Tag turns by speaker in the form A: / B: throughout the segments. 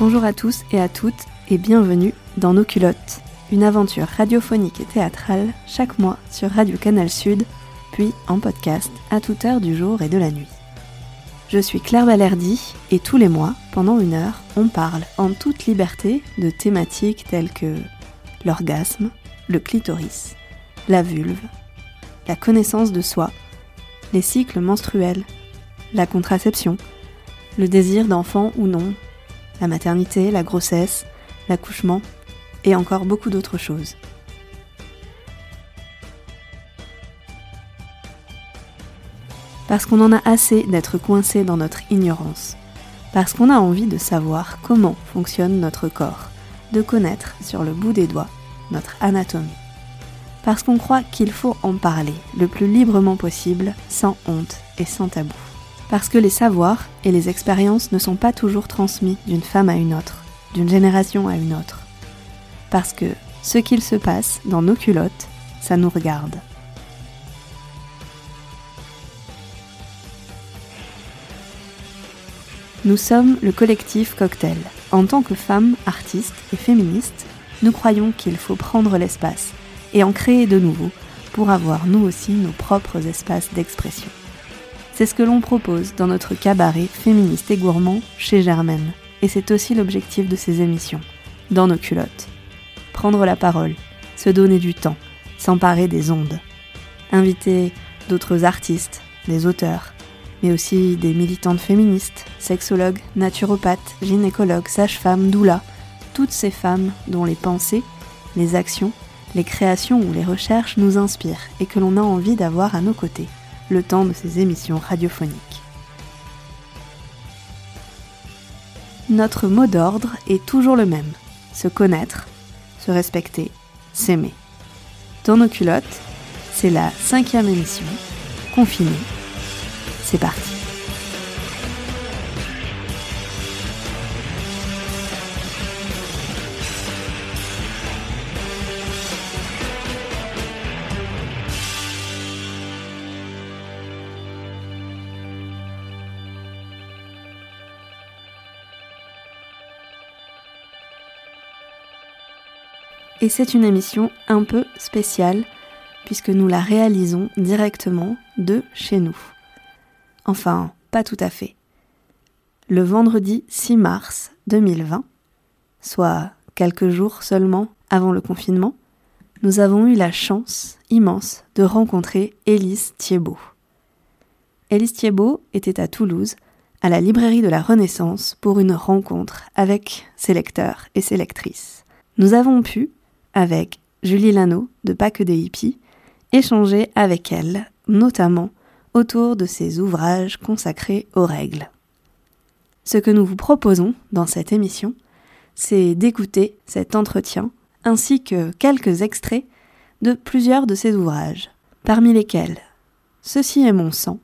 A: Bonjour à tous et à toutes et bienvenue dans Nos culottes, une aventure radiophonique et théâtrale chaque mois sur Radio Canal Sud, puis en podcast à toute heure du jour et de la nuit. Je suis Claire Valerdi et tous les mois, pendant une heure, on parle en toute liberté de thématiques telles que l'orgasme, le clitoris, la vulve, la connaissance de soi, les cycles menstruels, la contraception, le désir d'enfant ou non, la maternité, la grossesse, l'accouchement et encore beaucoup d'autres choses. Parce qu'on en a assez d'être coincé dans notre ignorance. Parce qu'on a envie de savoir comment fonctionne notre corps, de connaître sur le bout des doigts notre anatomie. Parce qu'on croit qu'il faut en parler le plus librement possible, sans honte et sans tabou. Parce que les savoirs et les expériences ne sont pas toujours transmis d'une femme à une autre, d'une génération à une autre. Parce que ce qu'il se passe dans nos culottes, ça nous regarde. Nous sommes le collectif Cocktail. En tant que femmes, artistes et féministes, nous croyons qu'il faut prendre l'espace et en créer de nouveaux pour avoir nous aussi nos propres espaces d'expression. C'est ce que l'on propose dans notre cabaret féministe et gourmand chez Germaine. Et c'est aussi l'objectif de ces émissions, dans nos culottes. Prendre la parole, se donner du temps, s'emparer des ondes. Inviter d'autres artistes, des auteurs, mais aussi des militantes féministes, sexologues, naturopathes, gynécologues, sages-femmes, doulas, toutes ces femmes dont les pensées, les actions, les créations ou les recherches nous inspirent et que l'on a envie d'avoir à nos côtés, le temps de ces émissions radiophoniques. Notre mot d'ordre est toujours le même, se connaître, se respecter, s'aimer. Dans nos culottes, c'est la cinquième émission, confinée. C'est parti. Et c'est une émission un peu spéciale puisque nous la réalisons directement de chez nous. Enfin, pas tout à fait. Le vendredi 6 mars 2020, soit quelques jours seulement avant le confinement, nous avons eu la chance immense de rencontrer Élise Thiebaud. Élise Thiebaud était à Toulouse, à la librairie de la Renaissance, pour une rencontre avec ses lecteurs et ses lectrices. Nous avons pu, avec Julie Lano de Pas que des hippies, échanger avec elle, notamment autour de ses ouvrages consacrés aux règles. Ce que nous vous proposons dans cette émission, c'est d'écouter cet entretien ainsi que quelques extraits de plusieurs de ses ouvrages, parmi lesquels Ceci est mon sang,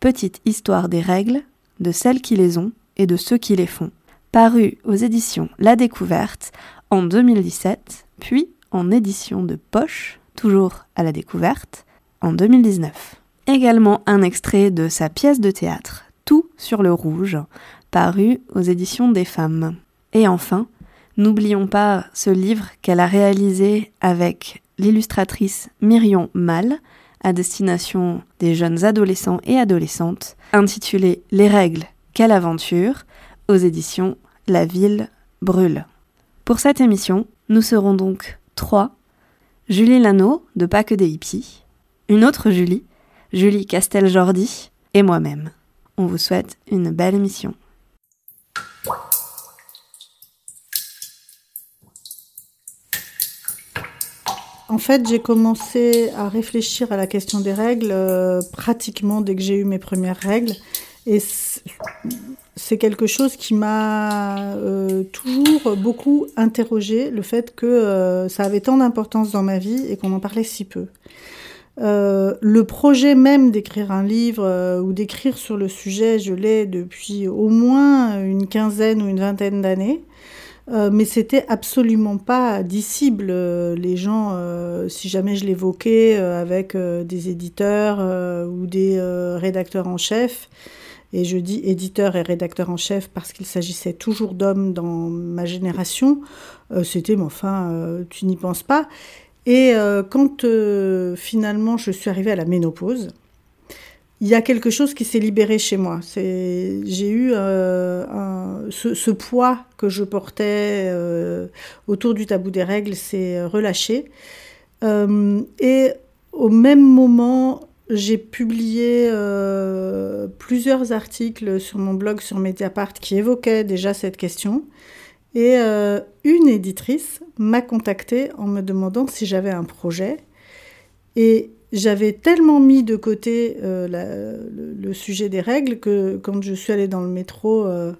A: Petite histoire des règles, de celles qui les ont et de ceux qui les font, paru aux éditions La Découverte en 2017, puis en édition de poche, toujours à la découverte, en 2019. Également un extrait de sa pièce de théâtre, Tout sur le rouge, paru aux éditions des femmes. Et enfin, n'oublions pas ce livre qu'elle a réalisé avec l'illustratrice Myrion Mal, à destination des jeunes adolescents et adolescentes, intitulé Les règles, quelle aventure, aux éditions La ville brûle. Pour cette émission, nous serons donc trois. Julie Lano, de Pas que des hippies, une autre Julie, Julie Castel-Jordi, et moi-même. On vous souhaite une belle émission.
B: En fait, j'ai commencé à réfléchir à la question des règles euh, pratiquement dès que j'ai eu mes premières règles. Et c'est quelque chose qui m'a euh, toujours beaucoup interrogé, le fait que euh, ça avait tant d'importance dans ma vie et qu'on en parlait si peu. Euh, le projet même d'écrire un livre ou d'écrire sur le sujet, je l'ai depuis au moins une quinzaine ou une vingtaine d'années. mais c'était absolument pas dissible. Les gens, si jamais je l'évoquais avec des éditeurs ou des rédacteurs en chef, et je dis éditeur et rédacteur en chef parce qu'il s'agissait toujours d'hommes dans ma génération, c'était, mais enfin, tu n'y penses pas. Et quand finalement je suis arrivée à la ménopause, il y a quelque chose qui s'est libéré chez moi. J'ai eu euh, ce, poids que je portais euh, autour du tabou des règles s'est relâché. Euh, et au même moment, j'ai publié plusieurs articles sur mon blog sur Mediapart qui évoquaient déjà cette question. Et une éditrice m'a contactée en me demandant si j'avais un projet. Et j'avais tellement mis de côté euh, le, sujet des règles que quand je suis allée dans le métro, euh,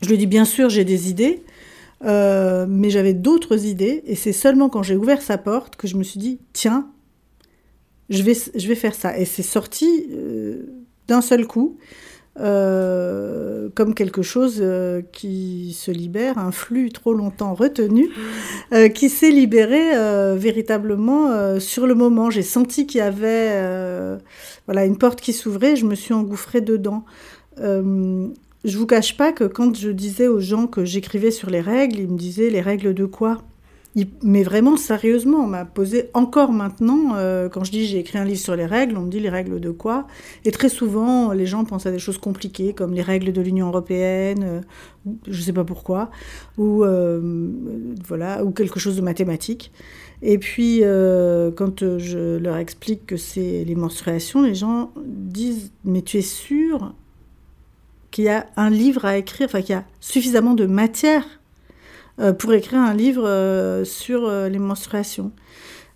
B: je lui ai dit bien sûr j'ai des idées, euh, mais j'avais d'autres idées. Et c'est seulement quand j'ai ouvert sa porte que je me suis dit tiens, je vais, faire ça. Et c'est sorti d'un seul coup. Euh, comme quelque chose euh, qui se libère, un flux trop longtemps retenu, euh, qui s'est libéré véritablement sur le moment. J'ai senti qu'il y avait voilà, une porte qui s'ouvrait, je me suis engouffrée dedans. je vous cache pas que quand je disais aux gens que j'écrivais sur les règles, ils me disaient les règles de quoi? Mais vraiment sérieusement, on m'a posé encore maintenant, euh, quand je dis j'ai écrit un livre sur les règles, on me dit les règles de quoi? Et très souvent, les gens pensent à des choses compliquées, comme les règles de l'Union européenne, euh, je ne sais pas pourquoi, ou, euh, voilà, ou quelque chose de mathématique. Et puis, quand je leur explique que c'est les menstruations, les gens disent Mais tu es sûr qu'il y a un livre à écrire, enfin qu'il y a suffisamment de matière pour écrire un livre euh, sur euh, les menstruations.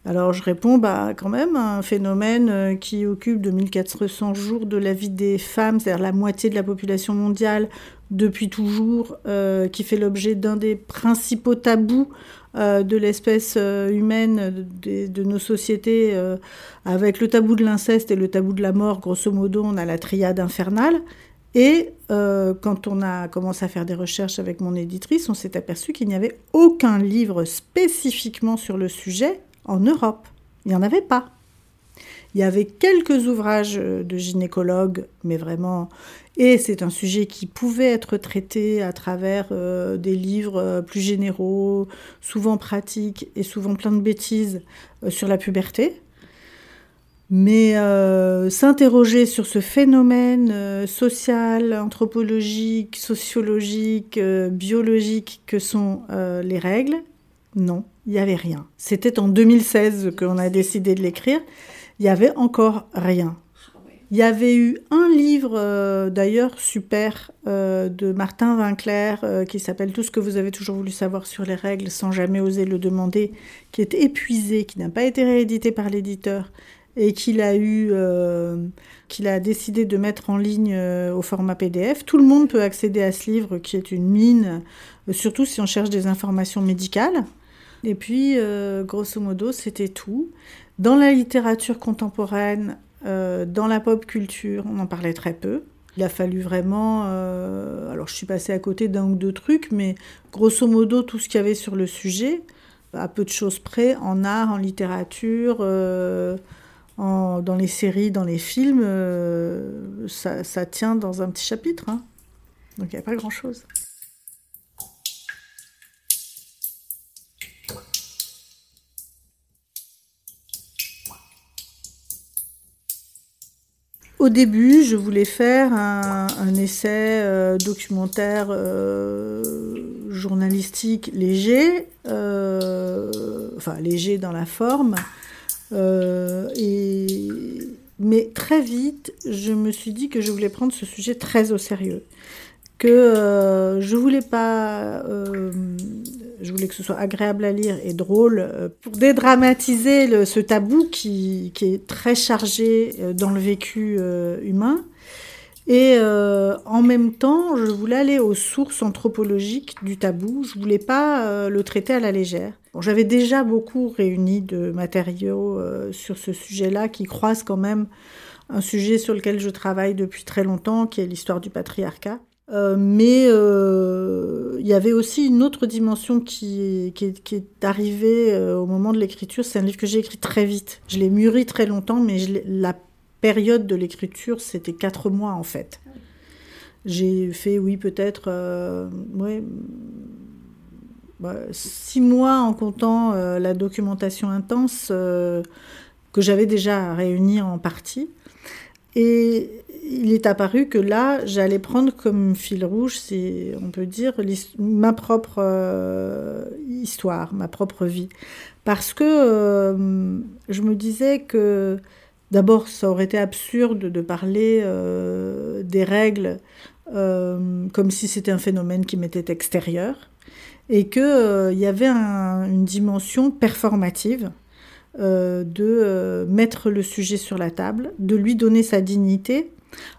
B: Alors je réponds, bah quand même, un phénomène qui occupe 2400 jours de la vie des femmes, c'est-à-dire la moitié de la population mondiale depuis toujours, qui fait l'objet d'un des principaux tabous de l'espèce humaine, de, nos sociétés, avec le tabou de l'inceste et le tabou de la mort, grosso modo, on a la triade infernale. Et euh, quand on a commencé à faire des recherches avec mon éditrice, on s'est aperçu qu'il n'y avait aucun livre spécifiquement sur le sujet en Europe. Il n'y en avait pas. Il y avait quelques ouvrages de gynécologues, mais vraiment, et c'est un sujet qui pouvait être traité à travers euh, des livres euh, plus généraux, souvent pratiques et souvent plein de bêtises sur la puberté. Mais euh, s'interroger sur ce phénomène euh, social, anthropologique, sociologique, euh, biologique que sont les règles, non, il n'y avait rien. C'était en 2016 qu'on a décidé de l'écrire. Il n'y avait encore rien. Il y avait eu un livre, d'ailleurs, super, de Martin Winkler, qui s'appelle Tout ce que vous avez toujours voulu savoir sur les règles sans jamais oser le demander, qui est épuisé, qui n'a pas été réédité par l'éditeur et qu'il a eu, euh, qu'il a décidé de mettre en ligne euh, au format PDF. Tout le monde peut accéder à ce livre qui est une mine, euh, surtout si on cherche des informations médicales. Et puis, grosso modo, c'était tout. Dans la littérature contemporaine, dans la pop culture, on en parlait très peu. Il a fallu vraiment. alors, je suis passée à côté d'un ou deux trucs, mais grosso modo, tout ce qu'il y avait sur le sujet, à peu de choses près, en art, en littérature dans les séries, dans les films, euh, ça, tient dans un petit chapitre. Hein. Donc il n'y a pas grand-chose. Au début, je voulais faire un, essai euh, documentaire euh, journalistique léger, enfin léger dans la forme, euh. Mais très vite, je me suis dit que je voulais prendre ce sujet très au sérieux. Que euh, je voulais pas. Euh, je voulais que ce soit agréable à lire et drôle pour dédramatiser ce tabou qui, qui, est très chargé dans le vécu humain. Et en même temps, je voulais aller aux sources anthropologiques du tabou. Je voulais pas le traiter à la légère. J'avais déjà beaucoup réuni de matériaux euh, sur ce sujet-là qui croisent quand même un sujet sur lequel je travaille depuis très longtemps, qui est l'histoire du patriarcat. Euh, mais euh, il y avait aussi une autre dimension qui, qui, est, arrivée au moment de l'écriture. C'est un livre que j'ai écrit très vite. Je l'ai mûri très longtemps, mais la période de l'écriture, c'était quatre mois en fait. J'ai fait, oui, peut-être bah, six mois en comptant la documentation intense que j'avais déjà réunie en partie. Et il est apparu que là, j'allais prendre comme fil rouge, si on peut dire, ma propre euh, histoire, ma propre vie. Parce que euh, je me disais que d'abord, ça aurait été absurde de parler euh, des règles comme si c'était un phénomène qui m'était extérieur et qu'il y avait une dimension performative euh, de euh, mettre le sujet sur la table, de lui donner sa dignité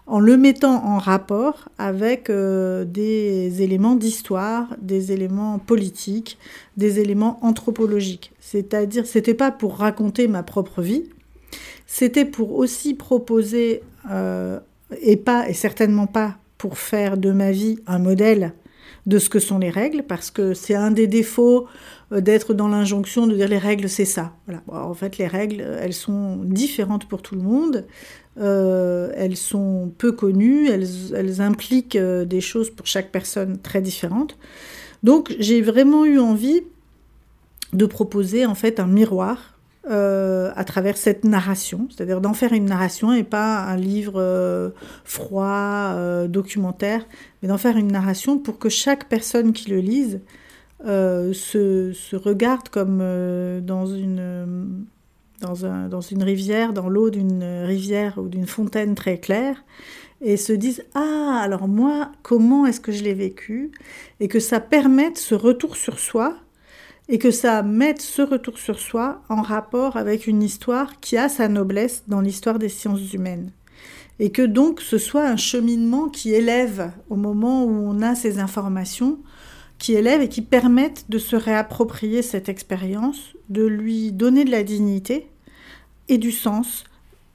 B: en le mettant en rapport avec euh, des éléments d'histoire, des éléments politiques, des éléments anthropologiques. C'est-à-dire, c'était pas pour raconter ma propre vie, c'était pour aussi proposer, et pas, et certainement pas pour faire de ma vie un modèle de ce que sont les règles, parce que c'est un des défauts euh, d'être dans l'injonction de dire les règles, c'est ça. Voilà. en fait, les règles, elles sont différentes pour tout le monde. Euh, elles sont peu connues, elles, elles impliquent euh, des choses pour chaque personne très différentes. Donc, j'ai vraiment eu envie de proposer en fait un miroir euh, à travers cette narration, c'est-à-dire d'en faire une narration et pas un livre euh, froid, euh, documentaire, mais d'en faire une narration pour que chaque personne qui le lise se, regarde comme dans une, dans, un, dans une rivière, dans l'eau d'une rivière ou d'une fontaine très claire, et se dise Ah, alors moi, comment est-ce que je l'ai vécu? Et que ça permette ce retour sur soi et que ça mette ce retour sur soi en rapport avec une histoire qui a sa noblesse dans l'histoire des sciences humaines. Et que donc ce soit un cheminement qui élève au moment où on a ces informations, qui élève et qui permette de se réapproprier cette expérience, de lui donner de la dignité et du sens.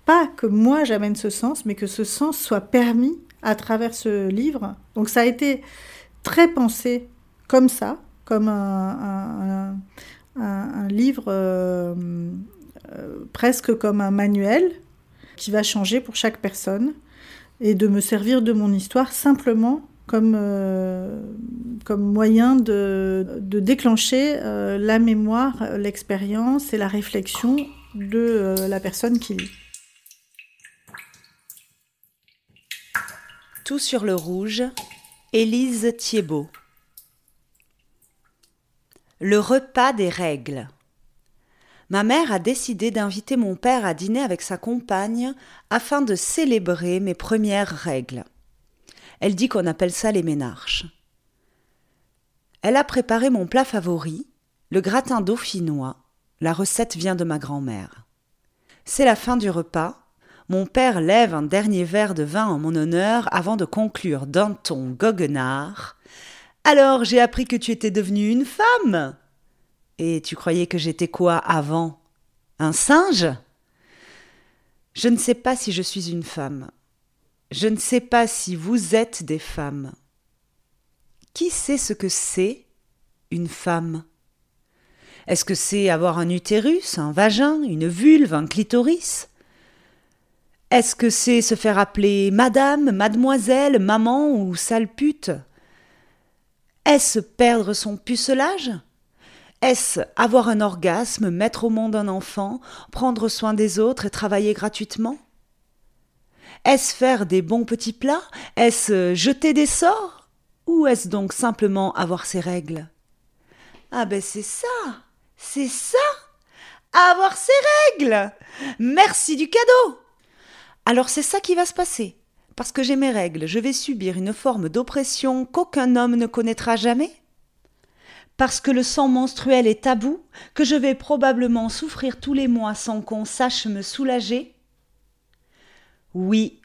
B: Pas que moi j'amène ce sens, mais que ce sens soit permis à travers ce livre. Donc ça a été très pensé comme ça, comme un, livre euh, euh, presque comme un manuel qui va changer pour chaque personne et de me servir de mon histoire simplement comme, euh, moyen de, de déclencher la mémoire, l'expérience et la réflexion de la personne qui lit.
C: Tout sur le rouge, Élise Thiebaud. Le repas des règles. Ma mère a décidé d'inviter mon père à dîner avec sa compagne afin de célébrer mes premières règles. Elle dit qu'on appelle ça les ménarches. Elle a préparé mon plat favori, le gratin dauphinois. La recette vient de ma grand-mère. C'est la fin du repas. Mon père lève un dernier verre de vin en mon honneur avant de conclure d'un ton goguenard. Alors j'ai appris que tu étais devenue une femme. Et tu croyais que j'étais quoi avant? Un singe? Je ne sais pas si je suis une femme. Je ne sais pas si vous êtes des femmes. Qui sait ce que c'est une femme? Est-ce que c'est avoir un utérus, un vagin, une vulve, un clitoris? Est-ce que c'est se faire appeler madame, mademoiselle, maman ou sale pute est-ce perdre son pucelage? Est-ce avoir un orgasme, mettre au monde un enfant, prendre soin des autres et travailler gratuitement? Est-ce faire des bons petits plats? Est-ce jeter des sorts? Ou est-ce donc simplement avoir ses règles? Ah ben c'est ça! C'est ça! Avoir ses règles! Merci du cadeau! Alors c'est ça qui va se passer. Parce que j'ai mes règles, je vais subir une forme d'oppression qu'aucun homme ne connaîtra jamais. Parce que le sang menstruel est tabou, que je vais probablement souffrir tous les mois sans qu'on sache me soulager. Oui,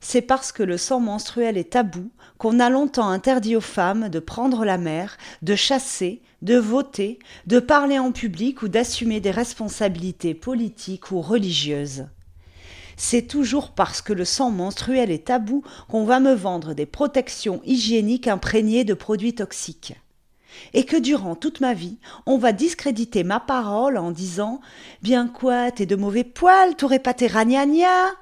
C: c'est parce que le sang menstruel est tabou qu'on a longtemps interdit aux femmes de prendre la mer, de chasser, de voter, de parler en public ou d'assumer des responsabilités politiques ou religieuses c'est toujours parce que le sang menstruel est tabou qu'on va me vendre des protections hygiéniques imprégnées de produits toxiques. Et que durant toute ma vie, on va discréditer ma parole en disant Bien quoi, t'es de mauvais poils, t'aurais pas tes ragnagnas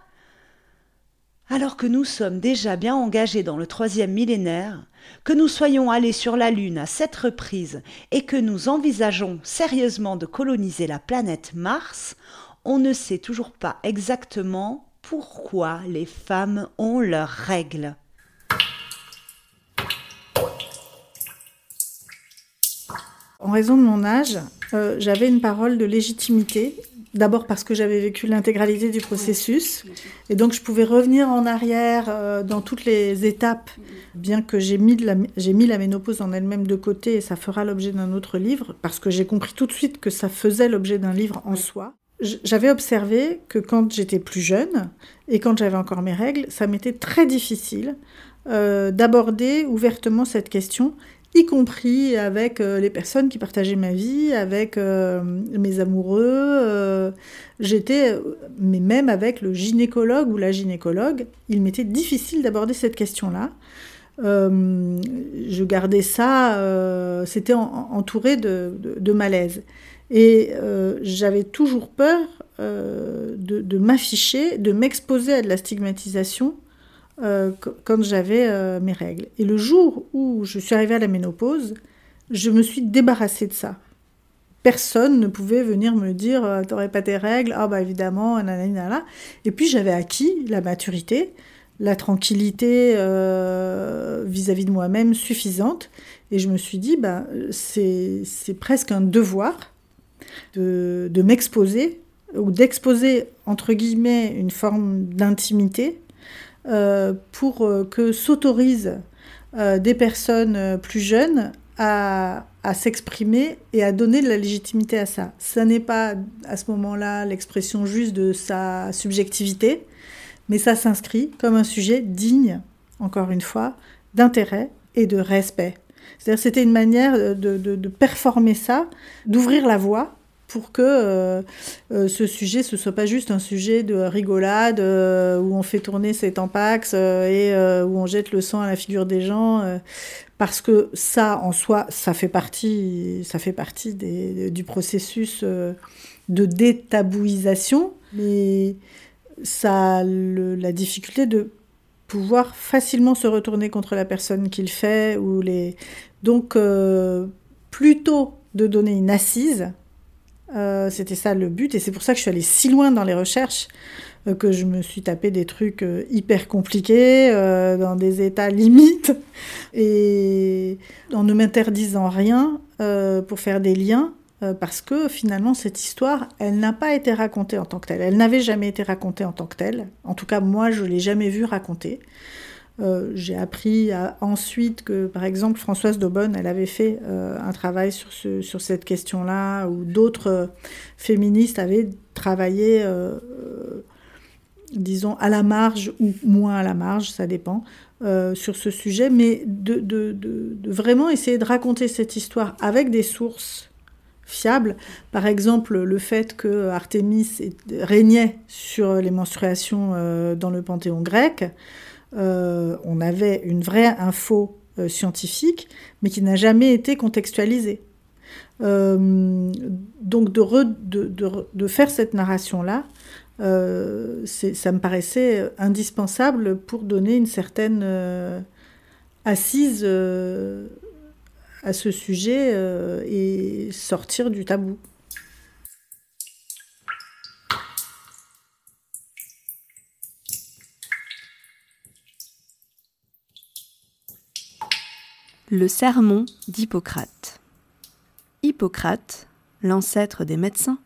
C: Alors que nous sommes déjà bien engagés dans le troisième millénaire, que nous soyons allés sur la Lune à sept reprises et que nous envisageons sérieusement de coloniser la planète Mars, on ne sait toujours pas exactement pourquoi les femmes ont leurs règles.
B: En raison de mon âge, euh, j'avais une parole de légitimité. D'abord parce que j'avais vécu l'intégralité du processus et donc je pouvais revenir en arrière euh, dans toutes les étapes, bien que j'ai mis, mis la ménopause en elle-même de côté et ça fera l'objet d'un autre livre, parce que j'ai compris tout de suite que ça faisait l'objet d'un livre en soi. J'avais observé que quand j'étais plus jeune et quand j'avais encore mes règles, ça m'était très difficile euh, d'aborder ouvertement cette question y compris avec euh, les personnes qui partageaient ma vie, avec euh, mes amoureux. J'étais, mais même avec le gynécologue ou la gynécologue, il m'était difficile d'aborder cette question-là. je gardais ça, c'était entouré de, de, malaise. Et j'avais toujours peur de, de m'afficher, de m'exposer à de la stigmatisation euh, quand j'avais euh, mes règles. Et le jour où je suis arrivée à la ménopause, je me suis débarrassée de ça. Personne ne pouvait venir me dire euh, T'aurais pas tes règles Ah, bah évidemment, nanana. Et puis j'avais acquis la maturité, la tranquillité vis-à-vis de moi-même suffisante. Et je me suis dit bah, C'est presque un devoir de, de m'exposer ou d'exposer, entre guillemets, une forme d'intimité euh, pour euh, que s'autorisent euh, des personnes plus jeunes à, s'exprimer et à donner de la légitimité à ça. Ce n'est pas à ce moment-là l'expression juste de sa subjectivité, mais ça s'inscrit comme un sujet digne, encore une fois, d'intérêt et de respect. C'est-à-dire c'était une manière de, de, performer ça, d'ouvrir la voie pour que euh, euh, ce sujet ce soit pas juste un sujet de rigolade euh, où on fait tourner ses tampax et où on jette le sang à la figure des gens parce que ça en soi ça fait partie ça fait partie du processus de détabouisation mais ça a la difficulté de pouvoir facilement se retourner contre la personne qui le fait ou les donc plutôt de donner une assise euh, c'était ça le but, et c'est pour ça que je suis allée si loin dans les recherches euh, que je me suis tapé des trucs euh, hyper compliqués, dans des états limites, et en ne m'interdisant rien pour faire des liens, parce que finalement cette histoire, elle n'a pas été racontée en tant que telle. Elle n'avait jamais été racontée en tant que telle. En tout cas, moi, je l'ai jamais vue raconter. Euh, j'ai appris ensuite que, par exemple, Françoise Daubonne, elle avait fait euh, un travail sur, ce, sur cette question-là, ou d'autres euh, féministes avaient travaillé, disons, à la marge ou moins à la marge, ça dépend, sur ce sujet, mais de, vraiment essayer de raconter cette histoire avec des sources fiables. Par exemple, le fait que Artémis régnait sur les menstruations dans le panthéon grec. Euh, on avait une vraie info euh, scientifique, mais qui n'a jamais été contextualisée. Euh, donc de, faire cette narration-là, ça me paraissait indispensable pour donner une certaine assise à ce sujet et sortir du tabou.
A: Le sermon d'Hippocrate. Hippocrate, l'ancêtre des médecins,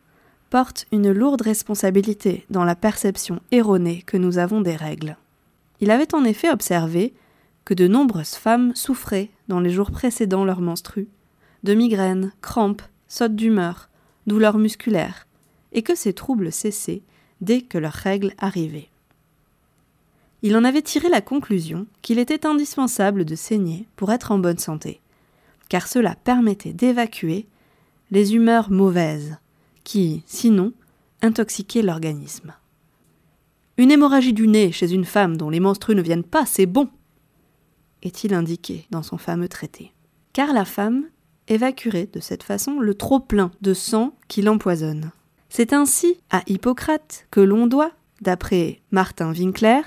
A: porte une lourde responsabilité dans la perception erronée que nous avons des règles. Il avait en effet observé que de nombreuses femmes souffraient dans les jours précédant leur menstru, de migraines, crampes, sautes d'humeur, douleurs musculaires, et que ces troubles cessaient dès que leurs règles arrivaient il en avait tiré la conclusion qu'il était indispensable de saigner pour être en bonne santé, car cela permettait d'évacuer les humeurs mauvaises, qui, sinon, intoxiquaient l'organisme. Une hémorragie du nez chez une femme dont les menstrues ne viennent pas, c'est bon, est-il indiqué dans son fameux traité. Car la femme évacuerait de cette façon le trop-plein de sang qui l'empoisonne. C'est ainsi à Hippocrate que l'on doit, d'après Martin Winkler,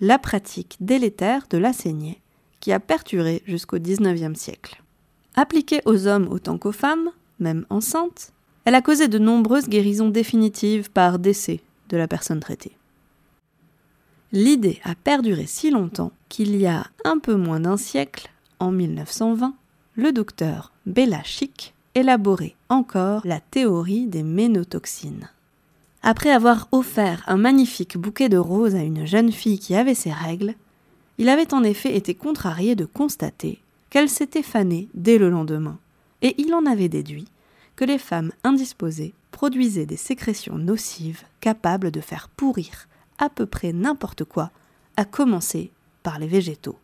A: la pratique délétère de la saignée, qui a perturé jusqu'au XIXe siècle. Appliquée aux hommes autant qu'aux femmes, même enceintes, elle a causé de nombreuses guérisons définitives par décès de la personne traitée. L'idée a perduré si longtemps qu'il y a un peu moins d'un siècle, en 1920, le docteur Bella Chic élaborait encore la théorie des ménotoxines. Après avoir offert un magnifique bouquet de roses à une jeune fille qui avait ses règles, il avait en effet été contrarié de constater qu'elle s'était fanée dès le lendemain, et il en avait déduit que les femmes indisposées produisaient des sécrétions nocives capables de faire pourrir à peu près n'importe quoi, à commencer par les végétaux.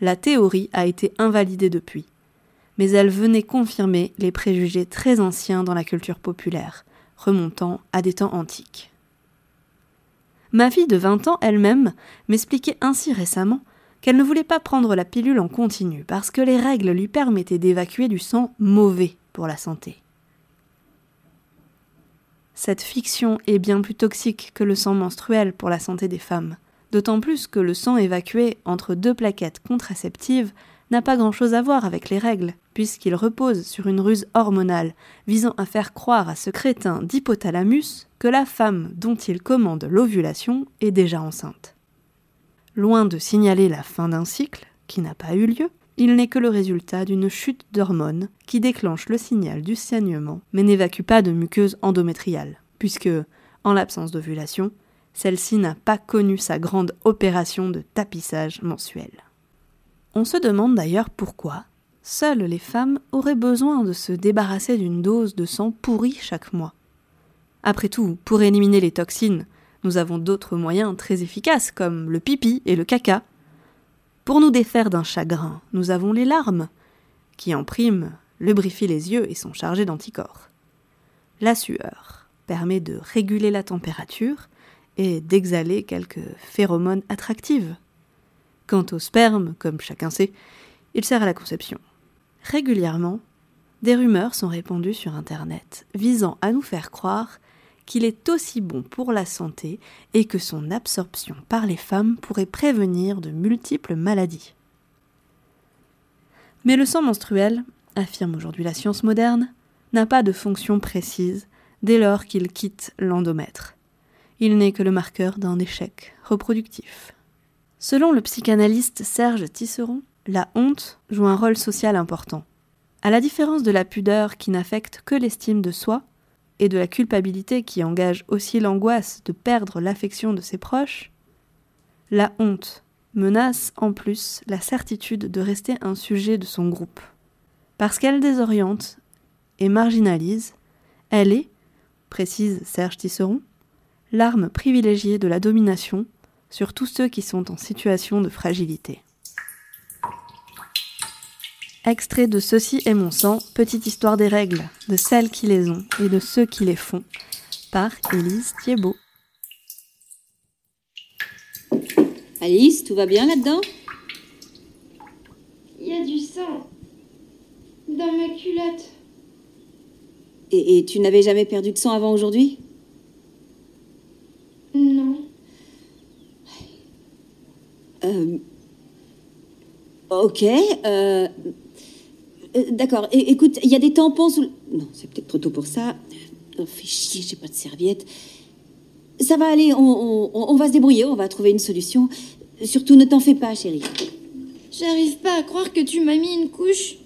A: La théorie a été invalidée depuis, mais elle venait confirmer les préjugés très anciens dans la culture populaire, remontant à des temps antiques. Ma fille de 20 ans elle-même m'expliquait ainsi récemment qu'elle ne voulait pas prendre la pilule en continu parce que les règles lui permettaient d'évacuer du sang mauvais pour la santé. Cette fiction est bien plus toxique que le sang menstruel pour la santé des femmes, d'autant plus que le sang évacué entre deux plaquettes contraceptives n'a pas grand-chose à voir avec les règles, puisqu'il repose sur une ruse hormonale visant à faire croire à ce crétin d'hypothalamus que la femme dont il commande l'ovulation est déjà enceinte. Loin de signaler la fin d'un cycle, qui n'a pas eu lieu, il n'est que le résultat d'une chute d'hormones qui déclenche le signal du saignement, mais n'évacue pas de muqueuse endométriale, puisque, en l'absence d'ovulation, celle-ci n'a pas connu sa grande opération de tapissage mensuel. On se demande d'ailleurs pourquoi seules les femmes auraient besoin de se débarrasser d'une dose de sang pourri chaque mois. Après tout, pour éliminer les toxines, nous avons d'autres moyens très efficaces comme le pipi et le caca, pour nous défaire d'un chagrin, nous avons les larmes, qui en prime lubrifient les yeux et sont chargées d'anticorps. La sueur permet de réguler la température et d'exhaler quelques phéromones attractives. Quant au sperme, comme chacun sait, il sert à la conception. Régulièrement, des rumeurs sont répandues sur Internet visant à nous faire croire qu'il est aussi bon pour la santé et que son absorption par les femmes pourrait prévenir de multiples maladies. Mais le sang menstruel, affirme aujourd'hui la science moderne, n'a pas de fonction précise dès lors qu'il quitte l'endomètre. Il n'est que le marqueur d'un échec reproductif. Selon le psychanalyste Serge Tisseron, la honte joue un rôle social important. À la différence de la pudeur qui n'affecte que l'estime de soi, et de la culpabilité qui engage aussi l'angoisse de perdre l'affection de ses proches, la honte menace en plus la certitude de rester un sujet de son groupe. Parce qu'elle désoriente et marginalise, elle est, précise Serge Tisseron, l'arme privilégiée de la domination sur tous ceux qui sont en situation de fragilité. Extrait de Ceci est mon sang, petite histoire des règles, de celles qui les ont et de ceux qui les font, par Élise Thiebaud.
D: Alice, tout va bien là-dedans?
E: Il y a du sang dans ma culotte.
D: et, et tu n'avais jamais perdu de sang avant aujourd'hui?
E: Non.
D: Euh, Ok. euh, euh, D'accord. Écoute, il y a des tampons sous le... Non, c'est peut-être trop tôt pour ça. Oh, fais chier, j'ai pas de serviette. Ça va aller, on, on- on va se débrouiller, on va trouver une solution. Surtout, ne t'en fais pas, chérie.
E: J'arrive pas à croire que tu m'as mis une couche.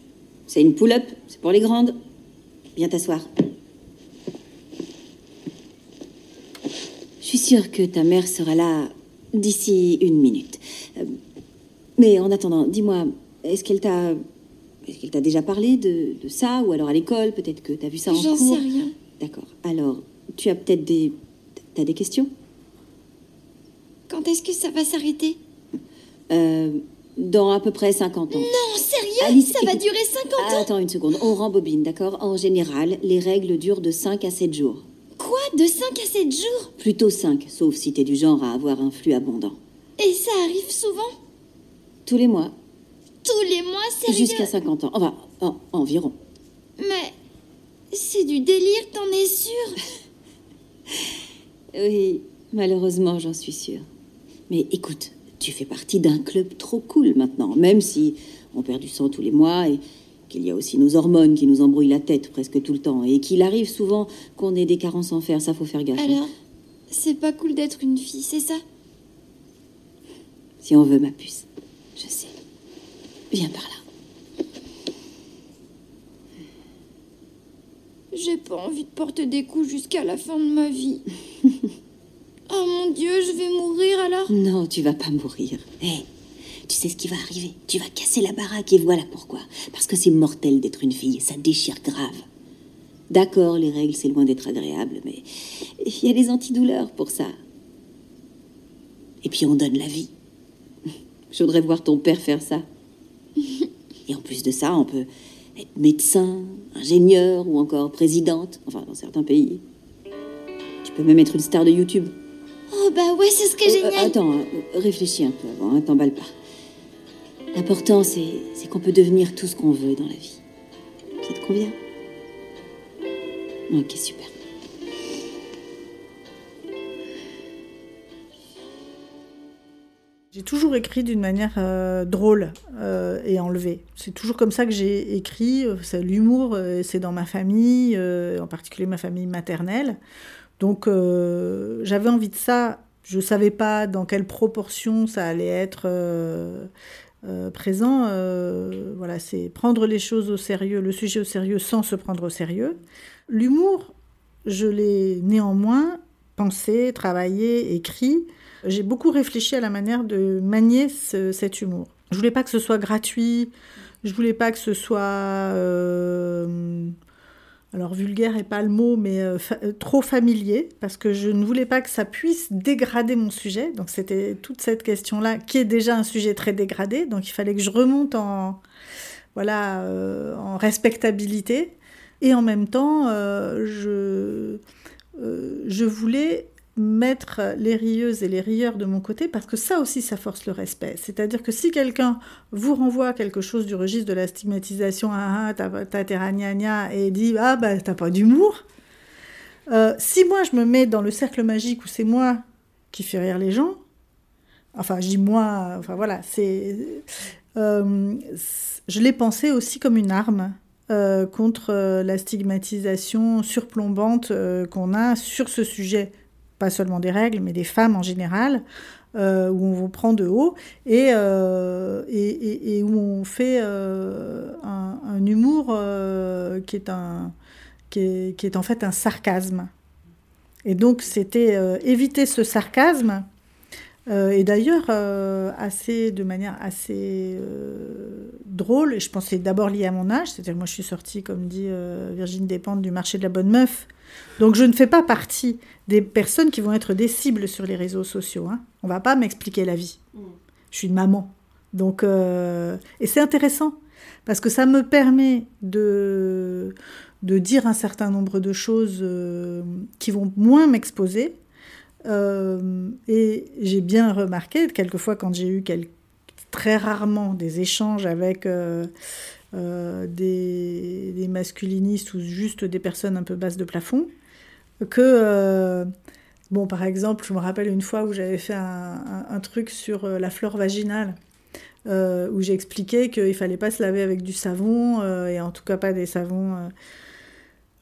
D: C'est une pull-up, c'est pour les grandes. Viens t'asseoir. Je suis sûre que ta mère sera là d'ici une minute. Euh, Mais en attendant, dis-moi, est-ce qu'elle t'a. Est-ce qu'elle t'a déjà parlé de, de ça Ou alors à l'école Peut-être que t'as vu ça en
E: J'en
D: cours
E: sais rien.
D: D'accord. Alors, tu as peut-être des. T'as des questions?
E: Quand est-ce que ça va s'arrêter?
D: Euh, Dans à peu près 50 ans.
E: Non, sérieux?
D: Alice,
E: Ça va durer 50
D: Ah,
E: ans?
D: Attends une seconde, on rembobine, d'accord? En général, les règles durent de 5 à 7 jours.
E: Quoi? De 5 à 7 jours?
D: Plutôt 5, sauf si t'es du genre à avoir un flux abondant.
E: Et ça arrive souvent?
D: Tous les mois,
E: Tous les mois, sérieux
D: jusqu'à 50 ans. Enfin, en- environ.
E: Mais c'est du délire, t'en es sûr?
D: Oui, malheureusement, j'en suis sûre. Mais écoute, Tu fais partie d'un club trop cool maintenant, même si on perd du sang tous les mois et qu'il y a aussi nos hormones qui nous embrouillent la tête presque tout le temps et qu'il arrive souvent qu'on ait des carences en fer, ça faut faire gaffe. hein.
E: Alors, c'est pas cool d'être une fille, c'est ça?
D: Si on veut ma puce. Viens par là.
E: J'ai pas envie de porter des coups jusqu'à la fin de ma vie. oh mon dieu, je vais mourir alors
D: Non, tu vas pas mourir. Hé, tu sais ce qui va arriver Tu vas casser la baraque et voilà pourquoi. Parce que c'est mortel d'être une fille, ça déchire grave. D'accord, les règles, c'est loin d'être agréable, mais il y a des antidouleurs pour ça. Et puis on donne la vie. Je voudrais voir ton père faire ça. Et en plus de ça, on peut être médecin, ingénieur ou encore présidente, enfin dans certains pays. Tu peux même être une star de YouTube.
E: Oh bah ouais, ce serait
D: Euh, euh,
E: génial
D: attends, hein, euh, réfléchis un peu avant, hein, t'emballe pas. L'important, c'est c'est qu'on peut devenir tout ce qu'on veut dans la vie. Ça te convient? Ok, super.
B: J'ai toujours écrit d'une manière euh, drôle euh, et enlevée. C'est toujours comme ça que j'ai écrit. Euh, l'humour, c'est dans ma famille, en particulier ma famille maternelle. Donc j'avais envie de ça. Je savais pas dans quelle proportion ça allait être présent. Voilà, c'est prendre les choses au sérieux, le sujet au sérieux sans se prendre au sérieux. L'humour, je l'ai néanmoins pensé, travaillé, écrit. J'ai beaucoup réfléchi à la manière de manier ce- cet humour. Je voulais pas que ce soit gratuit. Je voulais pas que ce soit euh, alors vulgaire est pas le mot, mais euh, euh, trop familier, parce que je ne voulais pas que ça puisse dégrader mon sujet. Donc c'était toute cette question-là, qui est déjà un sujet très dégradé. Donc il fallait que je remonte en voilà en respectabilité, et en même temps, je je voulais mettre les rieuses et les rieurs de mon côté parce que ça aussi ça force le respect. C'est-à-dire que si quelqu'un vous renvoie quelque chose du registre de la stigmatisation, ah ah, t'as et dit ah bah t'as pas d'humour, euh, si moi je me mets dans le cercle magique où c'est moi qui fais rire les gens, enfin je dis moi, enfin voilà, c'est, euh, je l'ai pensé aussi comme une arme euh, contre la stigmatisation surplombante qu'on a sur ce sujet, pas seulement des règles, mais des femmes en général, euh, où on vous prend de haut et, euh, où on fait euh, un, humour qui, est un, qui, est, en fait un sarcasme. Et donc c'était éviter ce sarcasme euh, et d'ailleurs, euh, assez, de manière assez euh, drôle, et je pense que c'est d'abord lié à mon âge, c'est-à-dire moi je suis sortie, comme dit euh, Virginie Despentes, du marché de la bonne meuf. Donc je ne fais pas partie des personnes qui vont être des cibles sur les réseaux sociaux. Hein. On va pas m'expliquer la vie. Je suis une maman. Donc, et c'est intéressant, parce que ça me permet de, de dire un certain nombre de choses qui vont moins m'exposer, euh, et j'ai bien remarqué, quelquefois quand j'ai eu très rarement des échanges avec euh, euh, des, masculinistes ou juste des personnes un peu basses de plafond, que, bon, par exemple, je me rappelle une fois où j'avais fait un, un- truc sur la flore vaginale. où j'expliquais qu'il fallait pas se laver avec du savon, et en tout cas pas des savons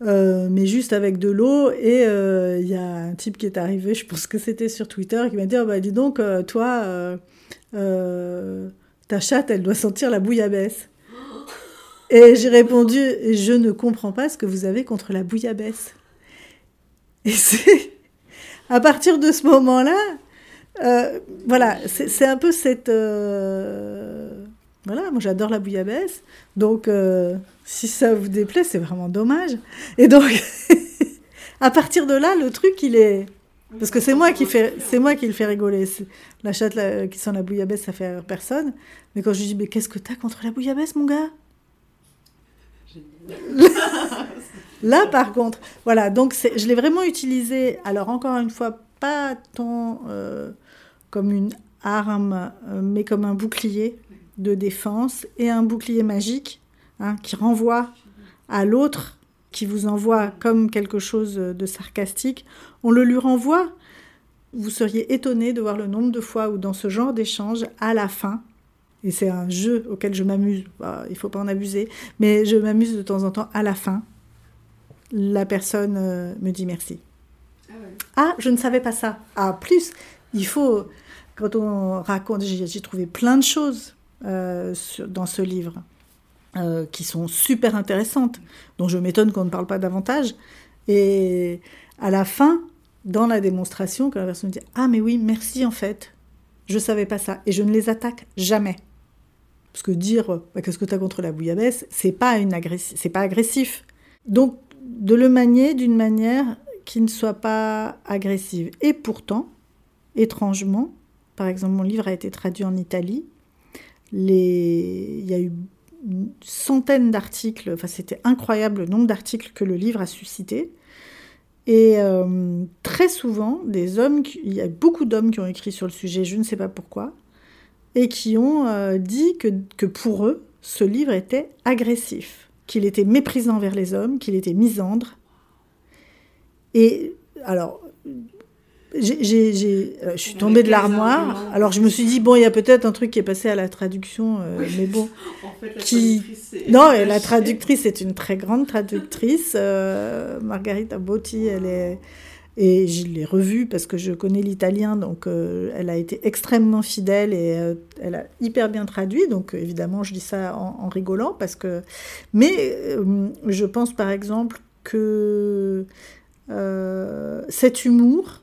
B: euh, euh, mais juste avec de l'eau. Et euh, il y a un type qui est arrivé, je pense que c'était sur Twitter, qui m'a dit oh, bah, Dis donc, euh, toi, euh, euh, ta chatte, elle doit sentir la bouillabaisse. Et j'ai répondu Je ne comprends pas ce que vous avez contre la bouillabaisse. Et c'est à partir de ce moment-là, euh, voilà, c'est un peu cette. Voilà, moi j'adore la bouillabaisse. Donc, euh, si ça vous déplaît, c'est vraiment dommage. Et donc, à partir de là, le truc, il est. Parce que c'est moi qui fait, moi qui le fais rigoler. La chatte qui sent la bouillabaisse, ça fait rire personne. Mais quand je lui dis, mais qu'est-ce que t'as contre la bouillabaisse, mon gars? Là, par contre, voilà. Donc, je l'ai vraiment utilisé. Alors, encore une fois, pas tant euh, comme une arme, euh, mais comme un bouclier de défense et un bouclier magique hein, qui renvoie à l'autre, qui vous envoie comme quelque chose de sarcastique. On le lui renvoie Vous seriez étonné de voir le nombre de fois où dans ce genre d'échange, à la fin, et c'est un jeu auquel je m'amuse, bah, il faut pas en abuser, mais je m'amuse de temps en temps, à la fin, la personne euh, me dit merci. Ah, ah, je ne savais pas ça. Ah, plus, il faut, quand on raconte, j'ai trouvé plein de choses euh, dans ce livre euh, qui sont super intéressantes, dont je m'étonne qu'on ne parle pas davantage. Et à la fin, dans la démonstration, quand la personne dit Ah, mais oui, merci en fait, je savais pas ça. Et je ne les attaque jamais. Parce que dire bah, Qu'est-ce que tu as contre la bouillabaisse C'est pas, une c'est pas agressif. Donc, de le manier d'une manière qui ne soit pas agressive. Et pourtant, étrangement, par exemple, mon livre a été traduit en Italie. Il y a eu une centaine d'articles, enfin c'était incroyable le nombre d'articles que le livre a suscité. Et euh, très souvent, des hommes, il y a beaucoup d'hommes qui ont écrit sur le sujet, je ne sais pas pourquoi, et qui ont euh, dit que, que, pour eux, ce livre était agressif, qu'il était méprisant vers les hommes, qu'il était misandre. Et alors, j'ai, euh, je suis tombée de l'armoire. Alors je me suis dit bon, il y a peut-être un truc qui est passé à la traduction, euh, mais bon, en fait, la qui non, la traductrice est une très grande traductrice, euh, Margarita Botti. Elle est et je l'ai revue parce que je connais l'italien, donc elle a été extrêmement fidèle et elle a hyper bien traduit. Donc évidemment, je dis ça en, en rigolant parce que, mais je pense par exemple que cet humour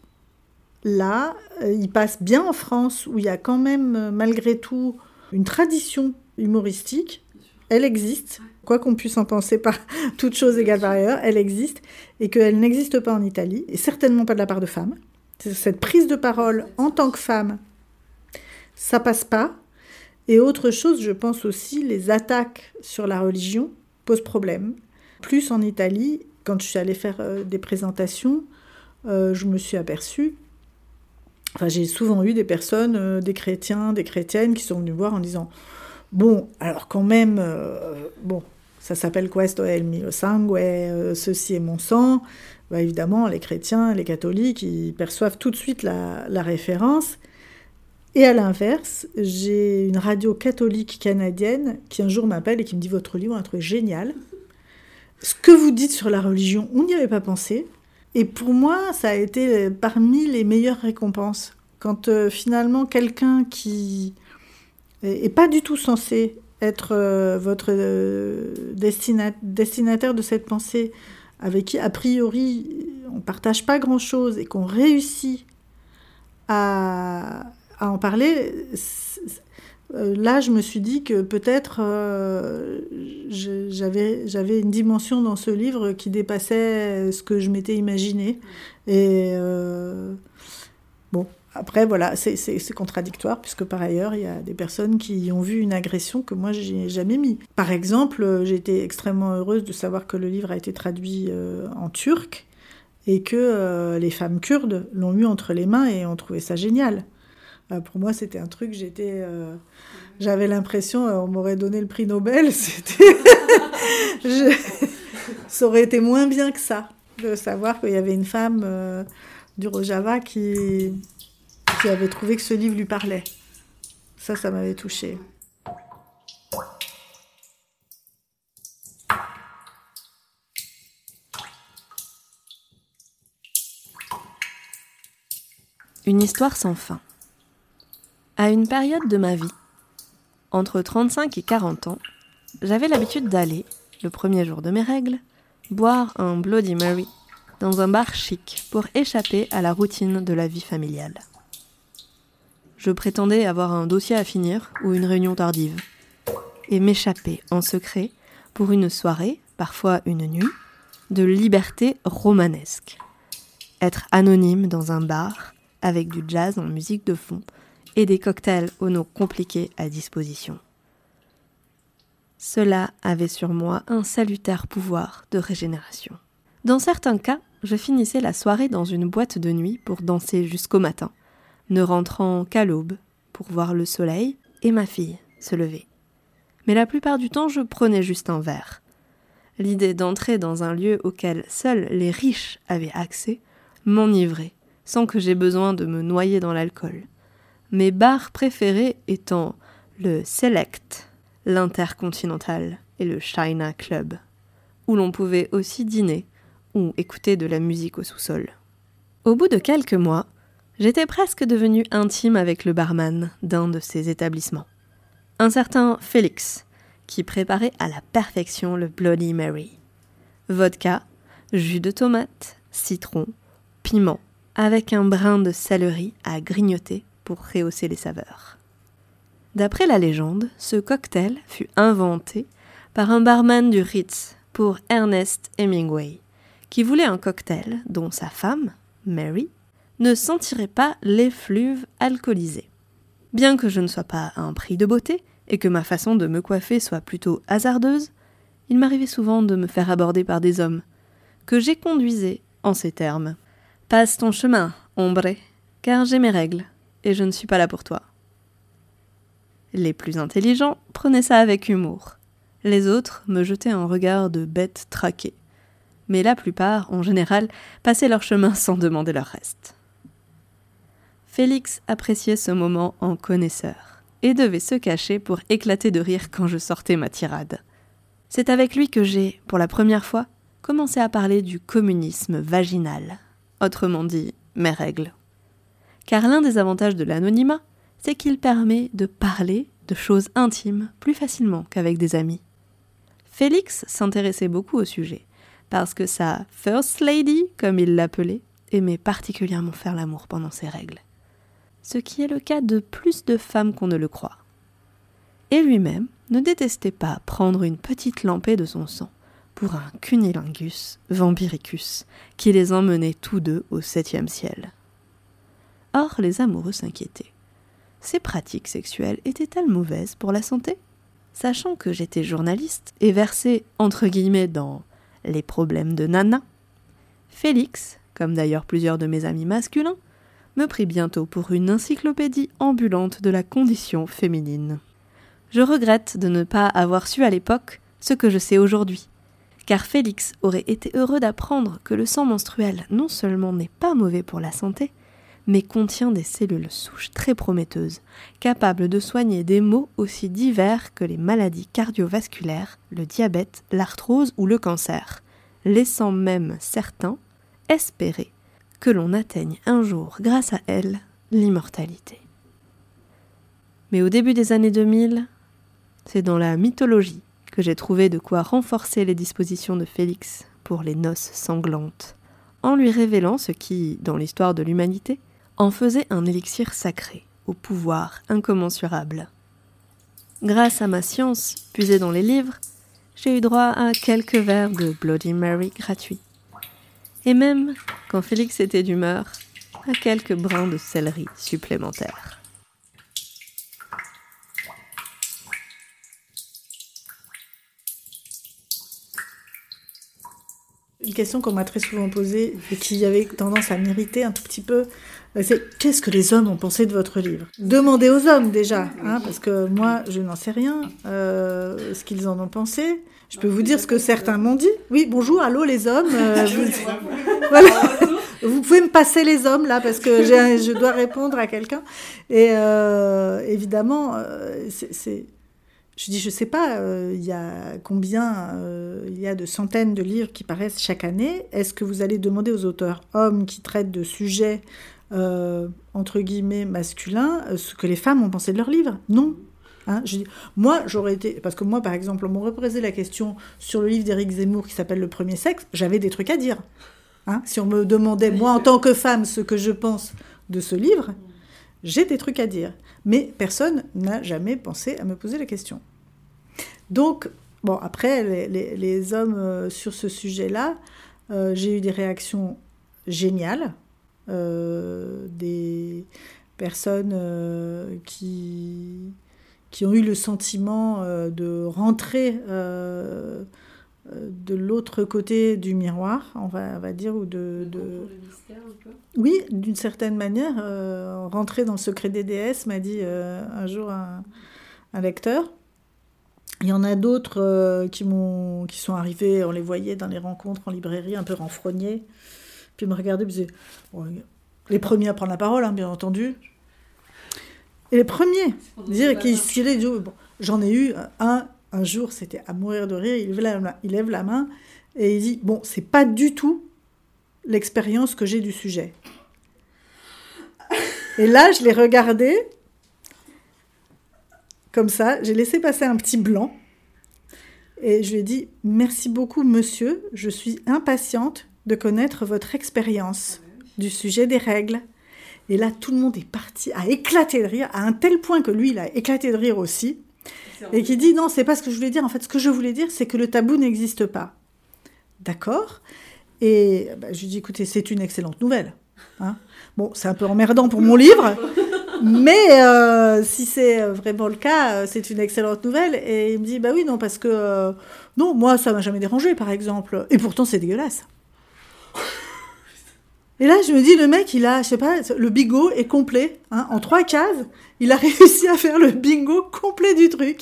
B: là, euh, il passe bien en France, où il y a quand même, euh, malgré tout, une tradition humoristique. Elle existe, quoi qu'on puisse en penser par toute chose égale par ailleurs, elle existe, et qu'elle n'existe pas en Italie, et certainement pas de la part de femmes. Cette prise de parole en tant que femme, ça passe pas. Et autre chose, je pense aussi, les attaques sur la religion posent problème. Plus en Italie, quand je suis allée faire euh, des présentations, je me suis aperçue Enfin, j'ai souvent eu des personnes, euh, des chrétiens, des chrétiennes qui sont venus voir en disant Bon, alors quand même, euh, bon, ça s'appelle Questo è il mio sangue, euh, ceci est mon sang. Bah, évidemment, les chrétiens, les catholiques, ils perçoivent tout de suite la, référence. Et à l'inverse, j'ai une radio catholique canadienne qui un jour m'appelle et qui me dit Votre livre un truc génial. Ce que vous dites sur la religion, on n'y avait pas pensé. Et pour moi, ça a été parmi les meilleures récompenses. Quand euh, finalement quelqu'un qui est pas du tout censé être euh, votre euh, destinataire de cette pensée, avec qui a priori on partage pas grand-chose et qu'on réussit à, en parler, euh, là, je me suis dit que peut-être euh, j'avais une dimension dans ce livre qui dépassait ce que je m'étais imaginé. Et euh, bon, après, voilà, c'est contradictoire, puisque par ailleurs, il y a des personnes qui ont vu une agression que moi, j'ai jamais mis. Par exemple, été extrêmement heureuse de savoir que le livre a été traduit en turc et que les femmes kurdes l'ont eu entre les mains et ont trouvé ça génial. Bah, pour moi, c'était un truc, j'étais, euh, j'avais l'impression, euh, on m'aurait donné le prix Nobel, ça aurait été moins bien que ça, de savoir qu'il y avait une femme euh, du Rojava qui avait trouvé que ce livre lui parlait. Ça, ça m'avait touchée.
A: Une histoire sans fin. À une période de ma vie, entre 35 et 40 ans, j'avais l'habitude d'aller, le premier jour de mes règles, boire un Bloody Mary dans un bar chic pour échapper à la routine de la vie familiale. Je prétendais avoir un dossier à finir ou une réunion tardive, et m'échapper en secret pour une soirée, parfois une nuit, de liberté romanesque. Être anonyme dans un bar avec du jazz en musique de fond et des cocktails aux noms compliqués à disposition. Cela avait sur moi un salutaire pouvoir de régénération. Dans certains cas, je finissais la soirée dans une boîte de nuit pour danser jusqu'au matin, ne rentrant qu'à l'aube pour voir le soleil et ma fille se lever. Mais la plupart du temps, je prenais juste un verre. L'idée d'entrer dans un lieu auquel seuls les riches avaient accès m'enivrait sans que j'aie besoin de me noyer dans l'alcool. Mes bars préférés étant le Select, l'Intercontinental et le China Club, où l'on pouvait aussi dîner ou écouter de la musique au sous-sol. Au bout de quelques mois, j'étais presque devenue intime avec le barman d'un de ces établissements. Un certain Félix, qui préparait à la perfection le Bloody Mary. Vodka, jus de tomate, citron, piment, avec un brin de céleri à grignoter pour rehausser les saveurs. D'après la légende, ce cocktail fut inventé par un barman du Ritz pour Ernest Hemingway, qui voulait un cocktail dont sa femme, Mary, ne sentirait pas l'effluve alcoolisé. Bien que je ne sois pas un prix de beauté et que ma façon de me coiffer soit plutôt hasardeuse, il m'arrivait souvent de me faire aborder par des hommes, que j'ai en ces termes. Passe ton chemin, ombre, car j'ai mes règles, et je ne suis pas là pour toi. Les plus intelligents prenaient ça avec humour. Les autres me jetaient un regard de bête traquée. Mais la plupart, en général, passaient leur chemin sans demander leur reste. Félix appréciait ce moment en connaisseur, et devait se cacher pour éclater de rire quand je sortais ma tirade. C'est avec lui que j'ai, pour la première fois, commencé à parler du communisme vaginal autrement dit mes règles. Car l'un des avantages de l'anonymat, c'est qu'il permet de parler de choses intimes plus facilement qu'avec des amis. Félix s'intéressait beaucoup au sujet, parce que sa First Lady, comme il l'appelait, aimait particulièrement faire l'amour pendant ses règles. Ce qui est le cas de plus de femmes qu'on ne le croit. Et lui-même ne détestait pas prendre une petite lampée de son sang pour un cunilingus vampiricus qui les emmenait tous deux au septième ciel. Or, les amoureux s'inquiétaient. Ces pratiques sexuelles étaient-elles mauvaises pour la santé? Sachant que j'étais journaliste et versé entre guillemets dans les problèmes de Nana, Félix, comme d'ailleurs plusieurs de mes amis masculins, me prit bientôt pour une encyclopédie ambulante de la condition féminine. Je regrette de ne pas avoir su à l'époque ce que je sais aujourd'hui, car Félix aurait été heureux d'apprendre que le sang menstruel non seulement n'est pas mauvais pour la santé, mais contient des cellules souches très prometteuses, capables de soigner des maux aussi divers que les maladies cardiovasculaires, le diabète, l'arthrose ou le cancer, laissant même certains espérer que l'on atteigne un jour, grâce à elles, l'immortalité. Mais au début des années 2000, c'est dans la mythologie que j'ai trouvé de quoi renforcer les dispositions de Félix pour les noces sanglantes, en lui révélant ce qui, dans l'histoire de l'humanité, en faisait un élixir sacré, au pouvoir incommensurable. Grâce à ma science, puisée dans les livres, j'ai eu droit à quelques verres de Bloody Mary gratuits. Et même, quand Félix était d'humeur, à quelques brins de céleri supplémentaires.
B: Une question qu'on m'a très souvent posée et qui avait tendance à m'irriter un tout petit peu, c'est qu'est-ce que les hommes ont pensé de votre livre? Demandez aux hommes déjà, hein, parce que moi je n'en sais rien, euh, ce qu'ils en ont pensé. Je peux vous dire ce que certains m'ont dit. Oui, bonjour, allô les hommes. Euh, vous... voilà. vous pouvez me passer les hommes là parce que je dois répondre à quelqu'un. Et évidemment, c'est je dis, je sais pas, euh, il y a combien euh, il y a de centaines de livres qui paraissent chaque année. Est-ce que vous allez demander aux auteurs hommes qui traitent de sujets euh, entre guillemets masculins ce que les femmes ont pensé de leurs livres Non. Hein, je dis, moi, j'aurais été. Parce que moi, par exemple, on m'aurait posé la question sur le livre d'Éric Zemmour qui s'appelle Le premier sexe, j'avais des trucs à dire. Hein, si on me demandait, moi, en tant que femme, ce que je pense de ce livre, j'ai des trucs à dire. Mais personne n'a jamais pensé à me poser la question. Donc, bon, après, les, hommes euh, sur ce sujet-là, euh, j'ai eu des réactions géniales. Euh, des personnes qui, qui ont eu le sentiment de rentrer de l'autre côté du miroir, on va, va dire, ou de... Oui, d'une certaine manière, rentrer dans le secret des déesses, m'a dit un jour un, un lecteur. Il y en a d'autres euh, qui, m'ont, qui sont arrivés, on les voyait dans les rencontres en librairie, un peu renfrognés. Puis me regardaient et me disaient les premiers à prendre la parole, hein, bien entendu. Et les premiers, dire qu'il est bon, j'en ai eu un un jour, c'était à mourir de rire, il lève la, il lève la main et il dit Bon, c'est pas du tout l'expérience que j'ai du sujet. Et là, je l'ai regardé comme ça, j'ai laissé passer un petit blanc et je lui ai dit Merci beaucoup, monsieur, je suis impatiente de connaître votre expérience du sujet des règles. Et là, tout le monde est parti à éclater de rire, à un tel point que lui, il a éclaté de rire aussi et qui dit non, c'est pas ce que je voulais dire. En fait, ce que je voulais dire, c'est que le tabou n'existe pas. D'accord? Et bah, je lui dis écoutez, c'est une excellente nouvelle. Hein bon, c'est un peu emmerdant pour mon livre, mais euh, si c'est vraiment le cas, euh, c'est une excellente nouvelle. Et il me dit bah oui, non, parce que euh, non, moi, ça m'a jamais dérangé, par exemple. Et pourtant, c'est dégueulasse. Et là, je me dis, le mec, il a, je sais pas, le bigot est complet, hein, en trois cases. Il a réussi à faire le bingo complet du truc.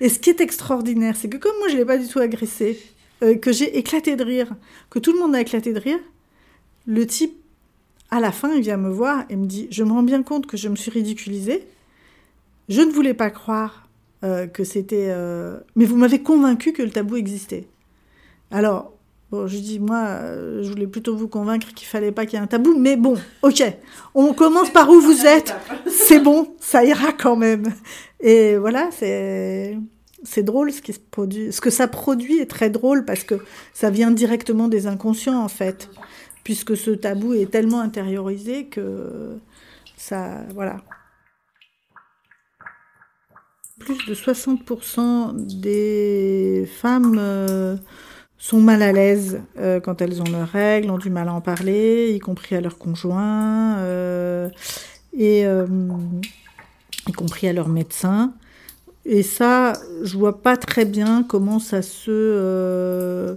B: Et ce qui est extraordinaire, c'est que comme moi, je l'ai pas du tout agressé, euh, que j'ai éclaté de rire, que tout le monde a éclaté de rire, le type, à la fin, il vient me voir et me dit, je me rends bien compte que je me suis ridiculisée. Je ne voulais pas croire euh, que c'était... Euh, mais vous m'avez convaincu que le tabou existait. Alors, Bon, je dis, moi, euh, je voulais plutôt vous convaincre qu'il fallait pas qu'il y ait un tabou, mais bon, ok, on commence par où vous êtes, c'est bon, ça ira quand même. Et voilà, c'est c'est drôle ce qui se produit, ce que ça produit est très drôle parce que ça vient directement des inconscients en fait, puisque ce tabou est tellement intériorisé que ça, voilà. Plus de 60% des femmes euh, sont mal à l'aise euh, quand elles ont leurs règles, ont du mal à en parler, y compris à leur conjoint, euh, et euh, y compris à leur médecin. Et ça, je vois pas très bien comment ça se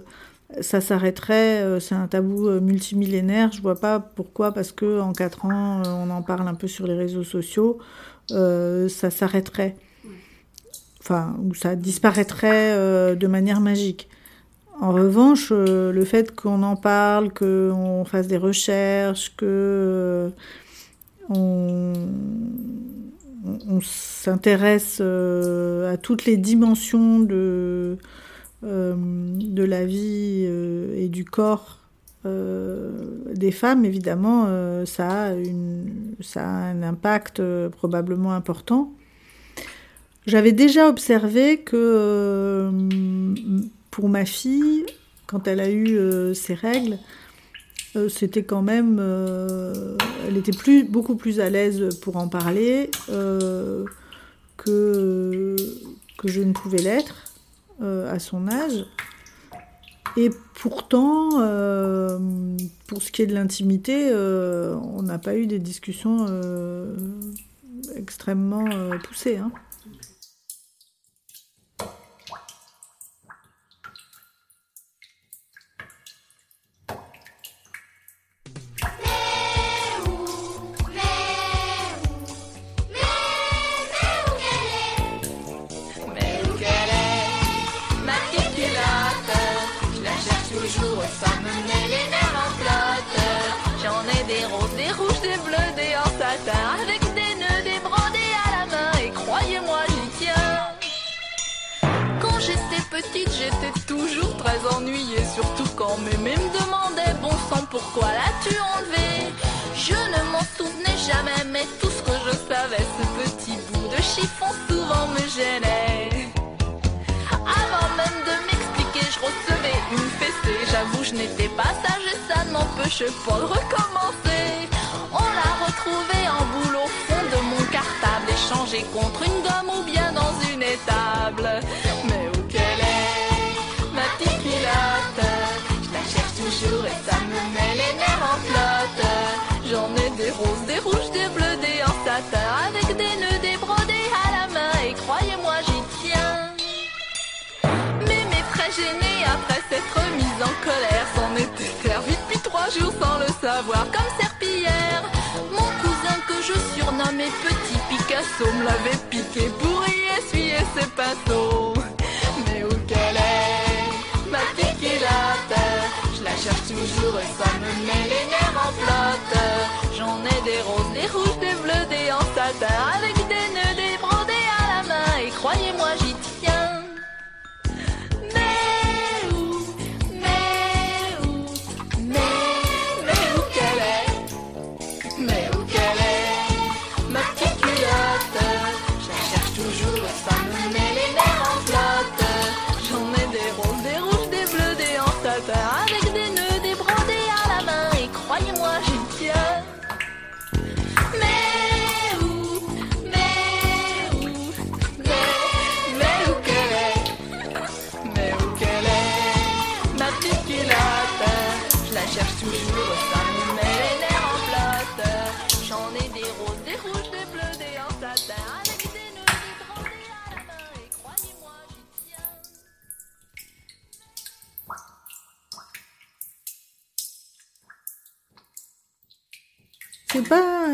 B: ça s'arrêterait. C'est un tabou multimillénaire. Je vois pas pourquoi, parce que en quatre ans, on en parle un peu sur les réseaux sociaux, ça s'arrêterait. Enfin, ou ça disparaîtrait de manière magique. En revanche, euh, le fait qu'on en parle, qu'on fasse des recherches, que euh, on, s'intéresse euh, à toutes les dimensions de, la vie et du corps des femmes, évidemment, ça a un impact probablement important. J'avais déjà observé que pour ma fille, quand elle a eu euh, ses règles, euh, c'était quand même. Euh, elle était plus, beaucoup plus à l'aise pour en parler que, que je ne pouvais l'être à son âge. Et pourtant, pour ce qui est de l'intimité, on n'a pas eu des discussions extrêmement poussées. Hein.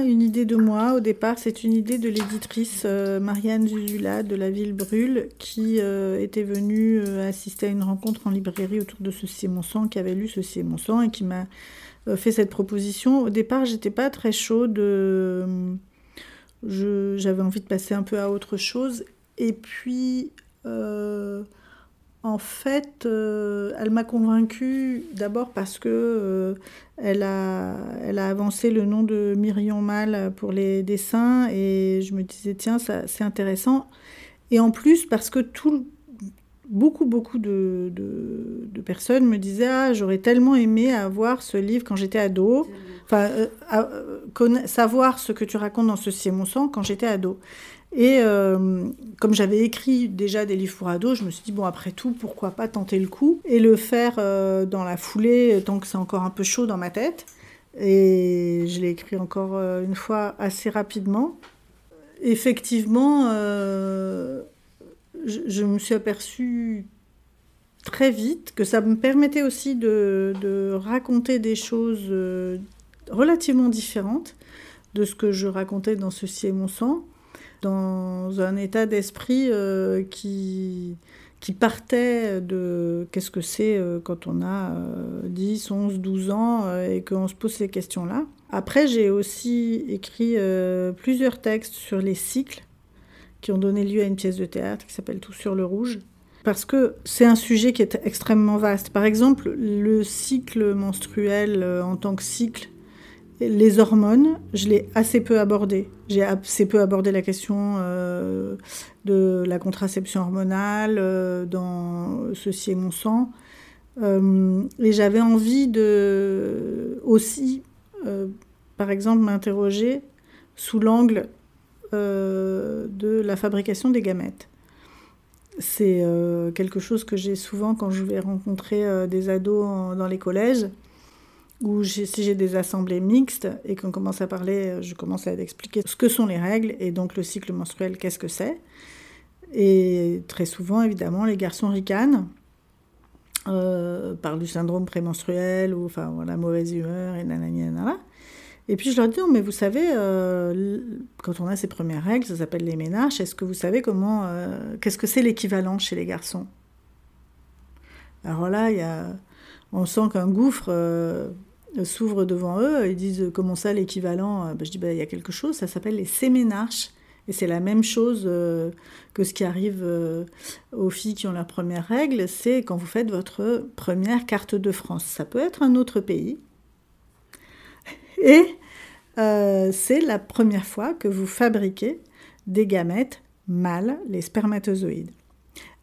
F: Une
B: idée de moi au départ, c'est une idée de l'éditrice euh, Marianne Zuzula de la ville Brûle qui euh, était venue euh, assister à une rencontre en librairie autour de Ceci est mon sang, qui avait lu Ceci est mon sang et qui m'a fait cette proposition. Au départ, j'étais pas très chaude, j'avais envie de passer un peu à autre chose. Et puis, en fait, euh, elle m'a convaincue d'abord parce que euh, elle, a, elle a avancé le nom de Myriam Mal pour les dessins et je me disais, tiens, c'est intéressant. Et en plus, parce que tout, beaucoup, beaucoup de, de- personnes me disaient, ah, j'aurais tellement aimé avoir ce livre quand j'étais ado. Enfin, euh, savoir ce que tu racontes dans Ceci est mon sang quand j'étais ado. Et euh, comme j'avais écrit déjà des livres pour ados, je me suis dit, bon, après tout, pourquoi pas tenter le coup et le faire euh, dans la foulée, tant que c'est encore un peu chaud dans ma tête. Et je l'ai écrit encore euh, une fois assez rapidement. Effectivement, je, me suis aperçue très vite que ça me permettait aussi de, de raconter des choses relativement différentes de ce que je racontais dans Ceci est mon sang dans un état d'esprit euh, qui, qui partait de qu'est-ce que c'est euh, quand on a euh, 10, 11, 12 ans euh, et qu'on se pose ces questions-là. Après, j'ai aussi écrit plusieurs textes sur les cycles qui ont donné lieu à une pièce de théâtre qui s'appelle Tout sur le rouge. Parce que c'est un sujet qui est extrêmement vaste. Par exemple, le cycle menstruel en tant que cycle, les hormones, je l'ai assez peu abordé. J'ai assez peu abordé la question euh, de la contraception hormonale euh, dans Ceci est mon sang. Euh, et j'avais envie de aussi, par exemple, m'interroger sous l'angle de la fabrication des gamètes. C'est quelque chose que j'ai souvent quand je vais rencontrer des ados dans les collèges j'ai- si j'ai des assemblées mixtes et qu'on commence à parler, euh, je commence à expliquer ce que sont les règles et donc le cycle menstruel, qu'est-ce que c'est. Et très souvent, évidemment, les garçons ricanent, euh, parlent du syndrome prémenstruel ou enfin voilà, mauvaise humeur et nanani nanana. Et puis je leur dis, mais vous savez, euh, quand on a ses premières règles, ça s'appelle les ménages, est-ce que vous savez comment, qu'est-ce que c'est l'équivalent chez les garçons? Alors là, y a, on sent qu'un gouffre s'ouvre devant eux, ils disent, comment ça l'équivalent Ben, Je dis, ben, il y a quelque chose, ça s'appelle les séménarches. Et c'est la même chose euh, que ce qui arrive euh, aux filles qui ont leurs premières règles, c'est quand vous faites votre première carte de France. Ça peut être un autre pays. Et euh, c'est la première fois que vous fabriquez des gamètes mâles, les spermatozoïdes.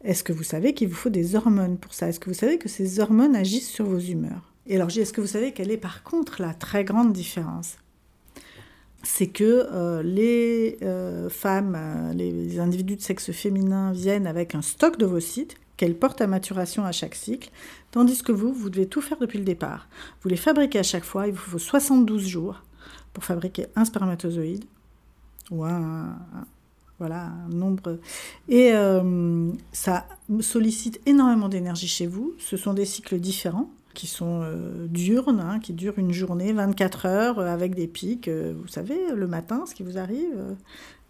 B: Est-ce que vous savez qu'il vous faut des hormones pour ça? Est-ce que vous savez que ces hormones agissent sur vos humeurs? Et alors, je dis, est-ce que vous savez quelle est par contre la très grande différence? C'est que euh, les euh, femmes, euh, les, individus de sexe féminin viennent avec un stock d'ovocytes qu'elles portent à maturation à chaque cycle, tandis que vous, vous devez tout faire depuis le départ. Vous les fabriquez à chaque fois, il vous faut 72 jours pour fabriquer un spermatozoïde, ou un, voilà, un nombre. Et ça sollicite énormément d'énergie chez vous. Ce sont des cycles différents qui sont euh, diurnes, hein, qui durent une journée, 24 heures, euh, avec des pics. euh, vous savez, le matin, ce qui vous arrive, euh,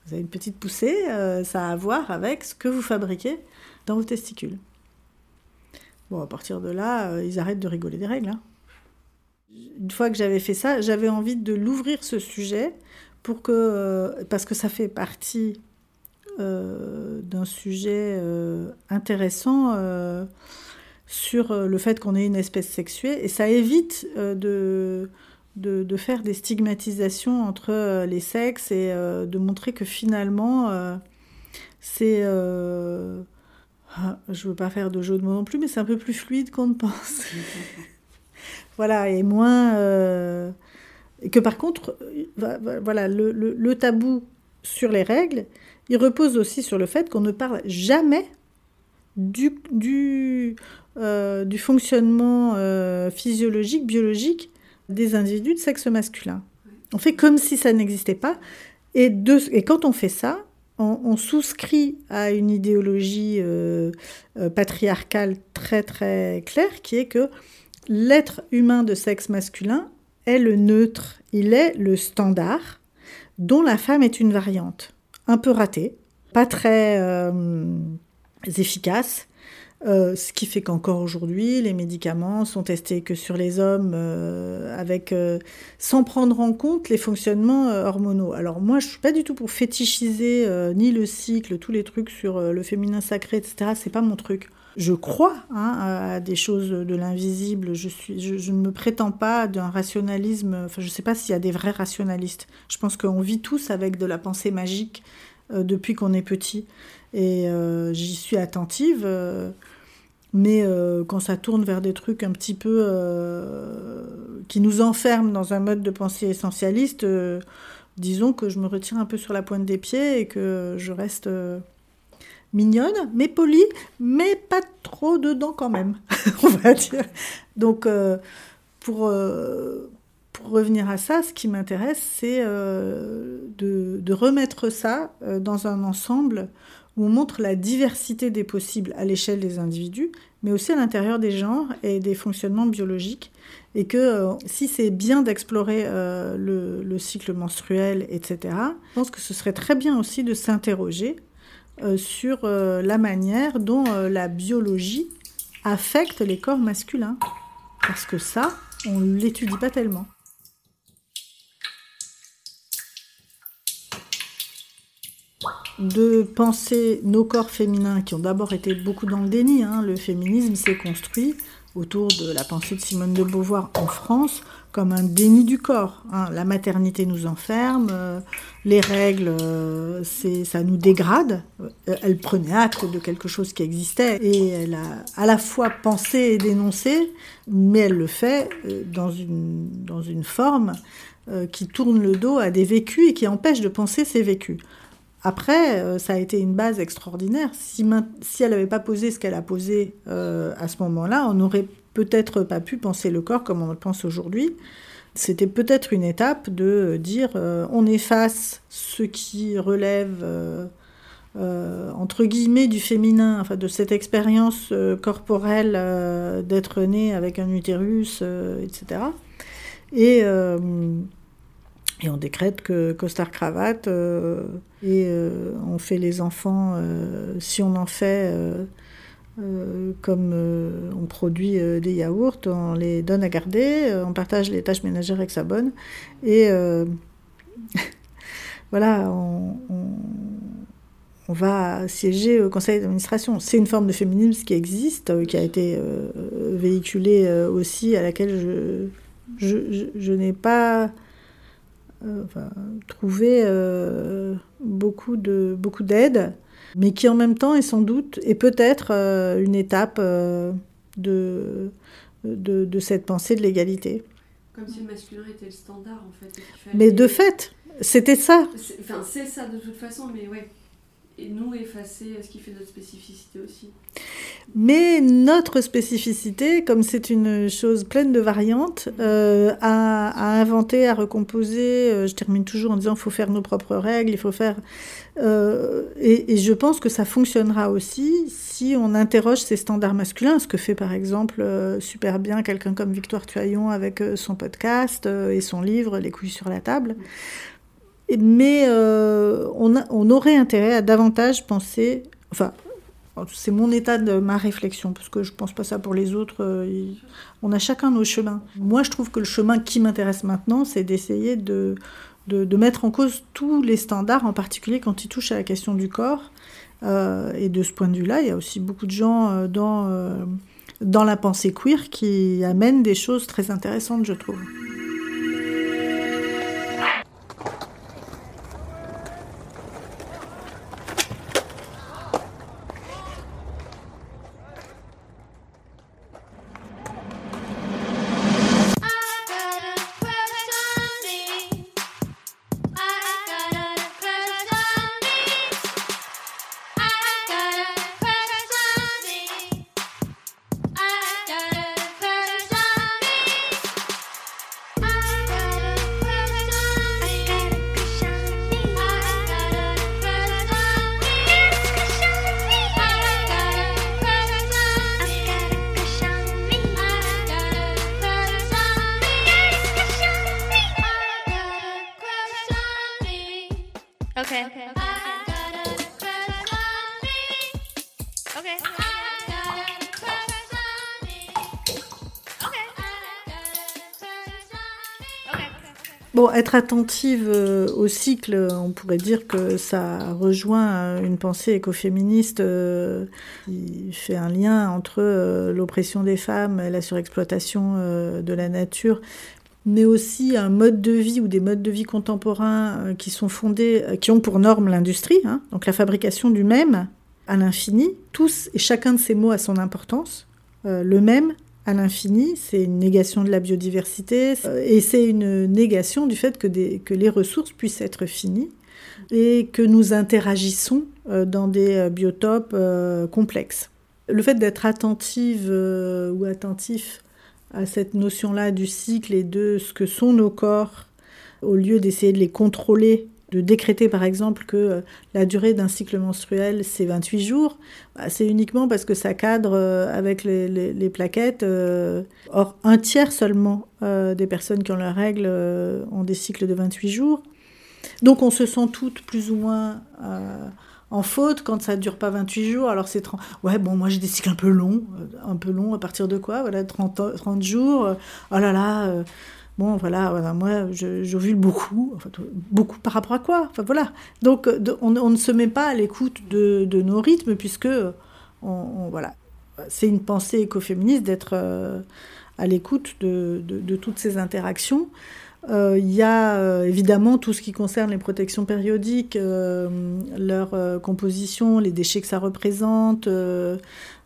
B: vous avez une petite poussée, ça a à voir avec ce que vous fabriquez dans vos testicules. Bon, à partir de là, ils arrêtent de rigoler des règles. hein. Une fois que j'avais fait ça, j'avais envie de l'ouvrir ce sujet pour que, parce que ça fait partie d'un sujet intéressant sur le fait qu'on est une espèce sexuée et ça évite de, de, faire des stigmatisations entre les sexes et de montrer que finalement c'est ah, je veux pas faire de jeu de mots non plus, mais c'est un peu plus fluide qu'on ne pense. voilà, et moins. Euh, que par contre, voilà, le, tabou sur les règles, il repose aussi sur le fait qu'on ne parle jamais du, du, euh, du fonctionnement euh, physiologique, biologique des individus de sexe masculin. On fait comme si ça n'existait pas. Et, quand on fait ça, on, souscrit à une idéologie euh, patriarcale très très claire qui est que l'être humain de sexe masculin est le neutre, il est le standard dont la femme est une variante, un peu ratée, pas très efficace, euh, ce qui fait qu'encore aujourd'hui, les médicaments sont testés que sur les hommes, euh, avec, euh, sans prendre en compte les fonctionnements hormonaux. Alors moi, je suis pas du tout pour fétichiser ni le cycle, tous les trucs sur le féminin sacré, etc. C'est pas mon truc. Je crois hein, à des choses de l'invisible. Je, ne me prétends pas d'un rationalisme. Enfin, je ne sais pas s'il y a des vrais rationalistes. Je pense qu'on vit tous avec de la pensée magique depuis qu'on est petit. Et j'y suis attentive. Mais euh, quand ça tourne vers des trucs un petit peu euh, qui nous enferment dans un mode de pensée essentialiste, euh, disons que je me retire un peu sur la pointe des pieds et que je reste mignonne, mais polie, mais pas trop dedans quand même, on va dire. Donc, pour, pour revenir à ça, ce qui m'intéresse, c'est de, de, remettre ça dans un ensemble où on montre la diversité des possibles à l'échelle des individus, mais aussi à l'intérieur des genres et des fonctionnements biologiques. Et que euh, si c'est bien d'explorer euh, le, cycle menstruel, etc., je pense que ce serait très bien aussi de s'interroger euh, sur la manière dont la biologie affecte les corps masculins. Parce que ça, on ne l'étudie pas tellement. De penser nos corps féminins qui ont d'abord été beaucoup dans le déni. Hein. Le féminisme s'est construit autour de la pensée de Simone de Beauvoir en France comme un déni du corps. Hein. La maternité nous enferme, euh, les règles, euh, ça nous dégrade. Euh, elle prenait acte de quelque chose qui existait et elle a à la fois pensé et dénoncé, mais elle le fait dans une, dans une forme qui tourne le dos à des vécus et qui empêche de penser ces vécus. Après, euh, ça a été une base extraordinaire. Si, elle n'avait pas posé ce qu'elle a posé euh, à ce moment-là, on n'aurait peut-être pas pu penser le corps comme on le pense aujourd'hui. C'était peut-être une étape de dire euh, on efface ce qui relève entre guillemets du féminin, enfin de cette expérience corporelle d'être né avec un utérus, etc. Et et on décrète que costard cravate euh, et euh, on fait les enfants euh, si on en fait comme on produit des yaourts, on les donne à garder, on partage les tâches ménagères avec sa bonne et voilà, on, on, va siéger au conseil d'administration. C'est une forme de féminisme qui existe, qui a été véhiculée aussi, à laquelle je, je, je n'ai pas euh, trouver euh, beaucoup de beaucoup d'aide, mais qui en même temps est sans doute et peut-être euh, une étape de, de, cette pensée de l'égalité.
G: Comme si le masculin était le standard en fait.
B: Mais de fait, c'était ça.
G: Enfin, c'est ça de toute façon, mais ouais et nous effacer ce qui fait notre spécificité aussi.
B: Mais notre spécificité, comme c'est une chose pleine de variantes, euh, à, inventer, à recomposer, euh, je termine toujours en disant qu'il faut faire nos propres règles, il faut faire... Euh, et, je pense que ça fonctionnera aussi si on interroge ces standards masculins, ce que fait par exemple super bien quelqu'un comme Victoire Tuaillon avec son podcast et son livre Les couilles sur la table mais euh, on, aurait intérêt à davantage penser, enfin, c'est mon état de ma réflexion, parce que je pense pas ça pour les autres. euh, on a chacun nos chemins. Moi, je trouve que le chemin qui m'intéresse maintenant, c'est d'essayer de, mettre en cause tous les standards, en particulier quand ils touchent à la question du corps. Euh, et de ce point de vue-là, il y a aussi beaucoup de gens dans la pensée queer qui amènent des choses très intéressantes, je trouve.
H: Okay.
B: Bon, être attentive euh, au cycle, on pourrait dire que ça rejoint euh, une pensée écoféministe euh, qui fait un lien entre l'oppression des femmes et la surexploitation de la nature, mais aussi un mode de vie ou des modes de vie contemporains euh, qui sont fondés, euh, qui ont pour norme l'industrie, hein, donc la fabrication du même à l'infini. Tous et chacun de ces mots a son importance. Euh, le même à l'infini, c'est une négation de la biodiversité et c'est une négation du fait que, les ressources puissent être finies et que nous interagissons dans des biotopes complexes. Le fait d'être attentive ou attentif à cette notion-là du cycle et de ce que sont nos corps, au lieu d'essayer de les contrôler, de décréter par exemple que euh, la durée d'un cycle menstruel c'est 28 jours, bah, c'est uniquement parce que ça cadre euh, avec les, plaquettes. euh, or, un tiers seulement des personnes qui ont leurs règles ont des cycles de 28 jours. Donc on se sent toutes plus ou moins en faute quand ça dure pas 28 jours. Alors c'est 30... Ouais, bon, moi j'ai des cycles un peu longs. euh, Un peu longs à partir de quoi Voilà, 30, ans- 30 jours. euh, oh là là. euh, Bon, voilà, voilà, moi, j'ovule beaucoup. Beaucoup par rapport à quoi voilà. Donc, euh, on, ne se met pas à l'écoute de, nos rythmes, puisque, euh, on, c'est une pensée écoféministe d'être euh, à l'écoute de- de toutes ces interactions. Euh, Il y a euh, évidemment tout ce qui concerne les protections périodiques, euh, leur composition, les déchets que ça représente,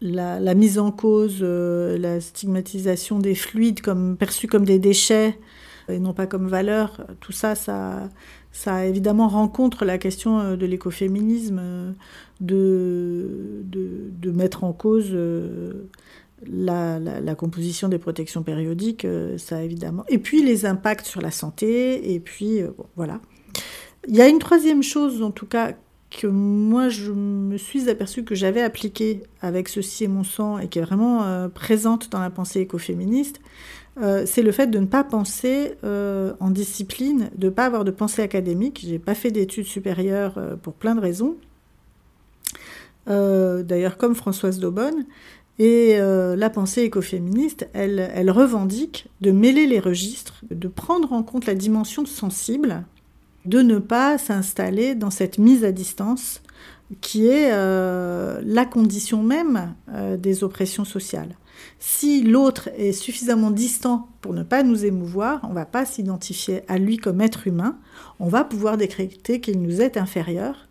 B: la, mise en cause, la stigmatisation des fluides comme perçus comme des déchets et non pas comme valeur. Tout ça, ça, évidemment rencontre la question de l'écoféminisme, de, de, de mettre en cause la, composition des protections périodiques, euh, ça évidemment. Et puis les impacts sur la santé, et puis euh, voilà. Il y a une troisième chose, en tout cas, que moi je me suis aperçue que j'avais appliquée avec ceci et mon sang, et qui est vraiment euh, présente dans la pensée écoféministe, c'est le fait de ne pas penser en discipline, de ne pas avoir de pensée académique. J'ai pas fait d'études supérieures pour plein de raisons. D'ailleurs, comme Françoise Daubonne. Et euh, la pensée écoféministe, elle, revendique de mêler les registres, de prendre en compte la dimension sensible, de ne pas s'installer dans cette mise à distance qui est euh, la condition même euh, des oppressions sociales. Si l'autre est suffisamment distant pour ne pas nous émouvoir, on ne va pas s'identifier à lui comme être humain, on va pouvoir décréter qu'il nous est inférieur,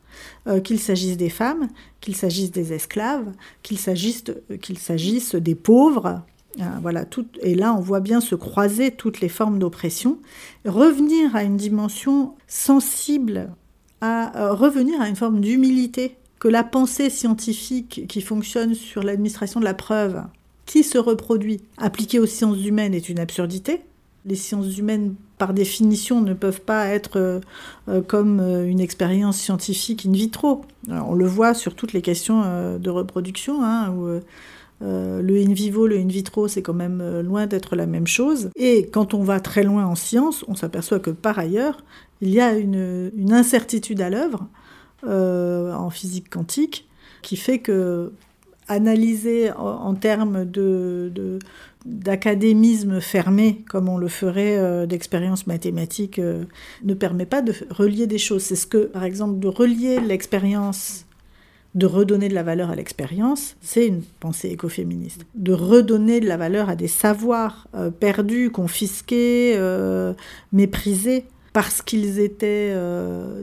B: euh, qu'il s'agisse des femmes, qu'il s'agisse des esclaves, qu'il s'agisse, euh, qu'il s'agisse des pauvres. Euh, voilà, tout, et là, on voit bien se croiser toutes les formes d'oppression. Revenir à une dimension sensible, à revenir à une forme d'humilité, que la pensée scientifique qui fonctionne sur l'administration de la preuve, qui se reproduit, appliquée aux sciences humaines, est une absurdité. Les sciences humaines, par définition, ne peuvent pas être euh, euh, comme euh, une expérience scientifique in vitro. On le voit sur toutes les questions de reproduction, hein, où le in vivo, le in vitro, c'est quand même loin d'être la même chose. Et quand on va très loin en science, on s'aperçoit que par ailleurs, il y a une, incertitude à l'œuvre en physique quantique qui fait que analyser en, termes de- d'académisme fermé, comme on le ferait euh, d'expérience mathématique, euh, ne permet pas de relier des choses. C'est ce que, par exemple, de relier l'expérience, de redonner de la valeur à l'expérience, c'est une pensée écoféministe. De redonner de la valeur à des savoirs euh, perdus, confisqués, euh, méprisés, parce qu'ils étaient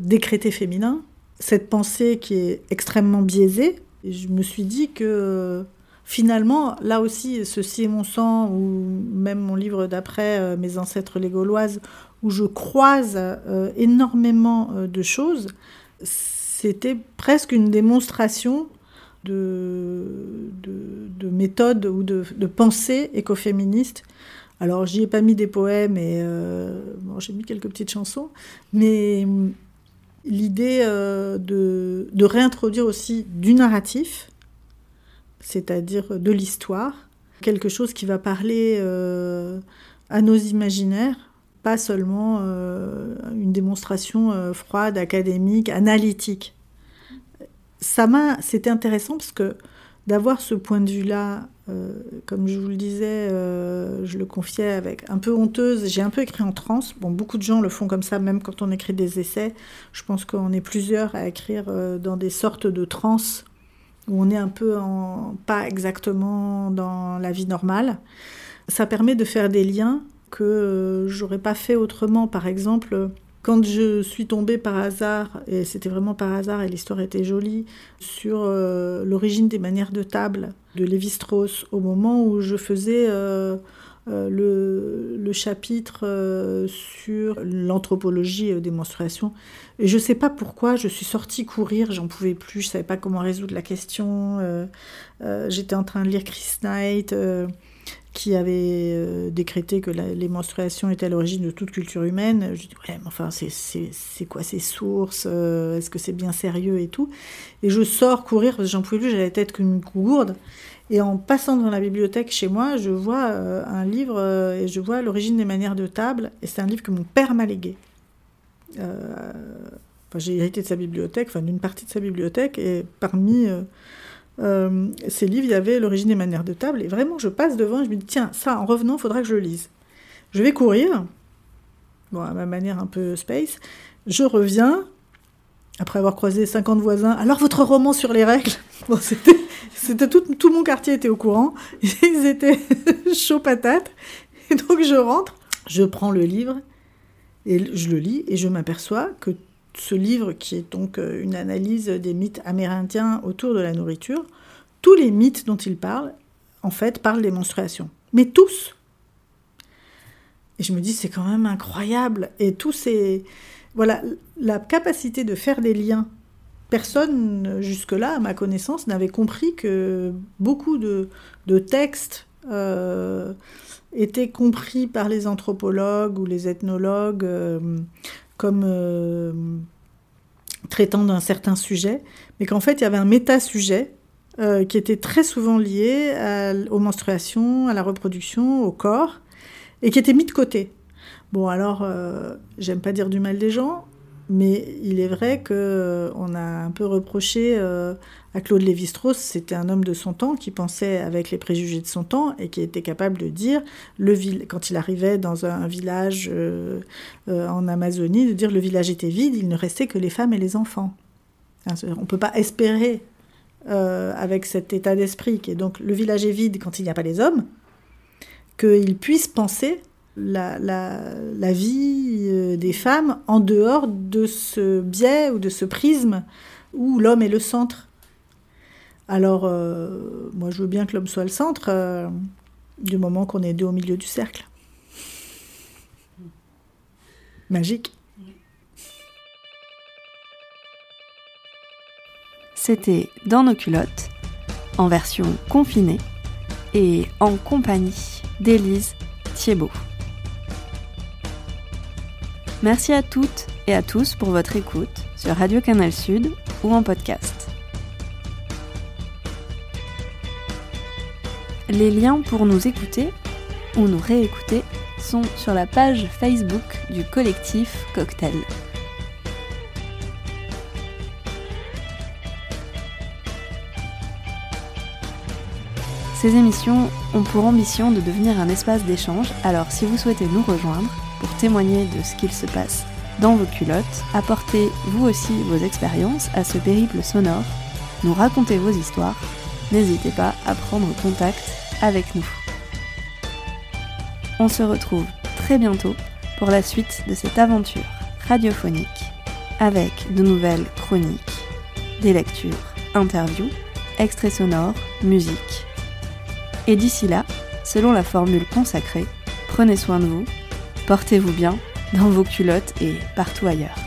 B: décrétés féminins. Cette pensée qui est extrêmement biaisée, je me suis dit que finalement, là aussi, Ceci est mon sang, ou même mon livre d'après, euh, Mes ancêtres les Gauloises, où je croise euh, énormément euh, de choses, c'était presque une démonstration de, de, de méthode ou de, de pensée écoféministe. Alors, j'y ai pas mis des poèmes et bon, j'ai mis quelques petites chansons, mais hum, l'idée de, de réintroduire aussi du narratif, c'est-à-dire de l'histoire, quelque chose qui va parler euh, à nos imaginaires, pas seulement euh, une démonstration euh, froide, académique, analytique. Ça m'a, c'était intéressant parce que d'avoir ce point de vue-là, comme je vous le disais, je le confiais avec un peu honteuse. J'ai un peu écrit en transe. Bon, beaucoup de gens le font comme ça, même quand on écrit des essais. Je pense qu'on est plusieurs à écrire dans des sortes de transe où on est un peu en, pas exactement dans la vie normale. Ça permet de faire des liens que euh, j'aurais pas fait autrement. Par exemple, quand je suis tombée par hasard, et c'était vraiment par hasard et l'histoire était jolie, sur euh, l'origine des manières de table de Lévi-Strauss, au moment où je faisais euh, le, le chapitre euh, sur l'anthropologie euh, des menstruations. Et je ne sais pas pourquoi, je suis sortie courir, j'en pouvais plus, je ne savais pas comment résoudre la question. euh, euh, J'étais en train de lire Chris Knight, euh, qui avait euh, décrété que la- les menstruations étaient à l'origine de toute culture humaine. Je dis, ouais, mais enfin, c'est- quoi ces sources euh, Est-ce que c'est bien sérieux et tout? Et je sors courir, parce que j'en pouvais plus, j'avais la tête comme une gourde. Et en passant dans la bibliothèque chez moi, je vois euh, un livre euh, et je vois l'origine des manières de table. Et c'est un livre que mon père m'a légué. Euh, j'ai hérité de sa bibliothèque, enfin d'une partie de sa bibliothèque, et parmi ces livres, il y avait l'origine des manières de table. Et vraiment, je passe devant et je me dis, tiens, ça, en revenant, il faudra que je le lise. Je vais courir, bon, à ma manière un peu space. Je reviens, après avoir croisé 50 voisins. Alors, votre roman sur les règles? Bon, c'était, tout, tout mon quartier était au courant. Ils étaient chauds patates. Et donc, je rentre, je prends le livre et je le lis et je m'aperçois que ce livre, qui est donc euh, une analyse des mythes amérindiens autour de la nourriture, tous les mythes dont il parle, en fait, parlent des menstruations. Mais tous Et je me dis, c'est quand même incroyable. Et tous ces... Voilà, la capacité de faire des liens. Personne, jusque-là, à ma connaissance, n'avait compris que beaucoup de, textes euh, étaient compris par les anthropologues ou les ethnologues euh, comme euh, traitant d'un certain sujet, mais qu'en fait, il y avait un méta-sujet qui était très souvent lié aux menstruations, à la reproduction, au corps, et qui était mis de côté. Bon, alors, j'aime pas dire du mal des gens, mais il est vrai que euh, a un peu reproché euh, à Claude Lévi-Strauss, c'était un homme de son temps qui pensait avec les préjugés de son temps et qui était capable de dire, le quand il arrivait dans un village euh, en Amazonie, de dire le village était vide, il ne restait que les femmes et les enfants. Hein, on ne peut pas espérer, avec cet état d'esprit, qui est donc le village est vide quand il n'y a pas les hommes, qu'il puisse penser la, la- la vie euh, des femmes en dehors de ce biais ou de ce prisme où l'homme est le centre. Alors, euh, moi, je veux bien que l'homme soit le centre, euh, du moment qu'on est deux au milieu du cercle. Magique.
A: C'était Dans nos culottes, en version confinée et en compagnie d'Élise Thiebaud. Merci à toutes et à tous pour votre écoute sur Radio Canal Sud ou en podcast. Les liens pour nous écouter ou nous réécouter sont sur la page Facebook du collectif Cocktail. Ces émissions ont pour ambition de devenir un espace d'échange, alors si vous souhaitez nous rejoindre témoigner de ce qu'il se passe dans vos culottes, apportez vous aussi vos expériences à ce périple sonore, nous raconter vos histoires, n'hésitez pas à prendre contact avec nous. On se retrouve très bientôt pour la suite de cette aventure radiophonique avec de nouvelles chroniques, des lectures, interviews, extraits sonores, musique. Et d'ici là, selon la formule consacrée, prenez soin de vous, portez-vous bien dans vos culottes et partout ailleurs.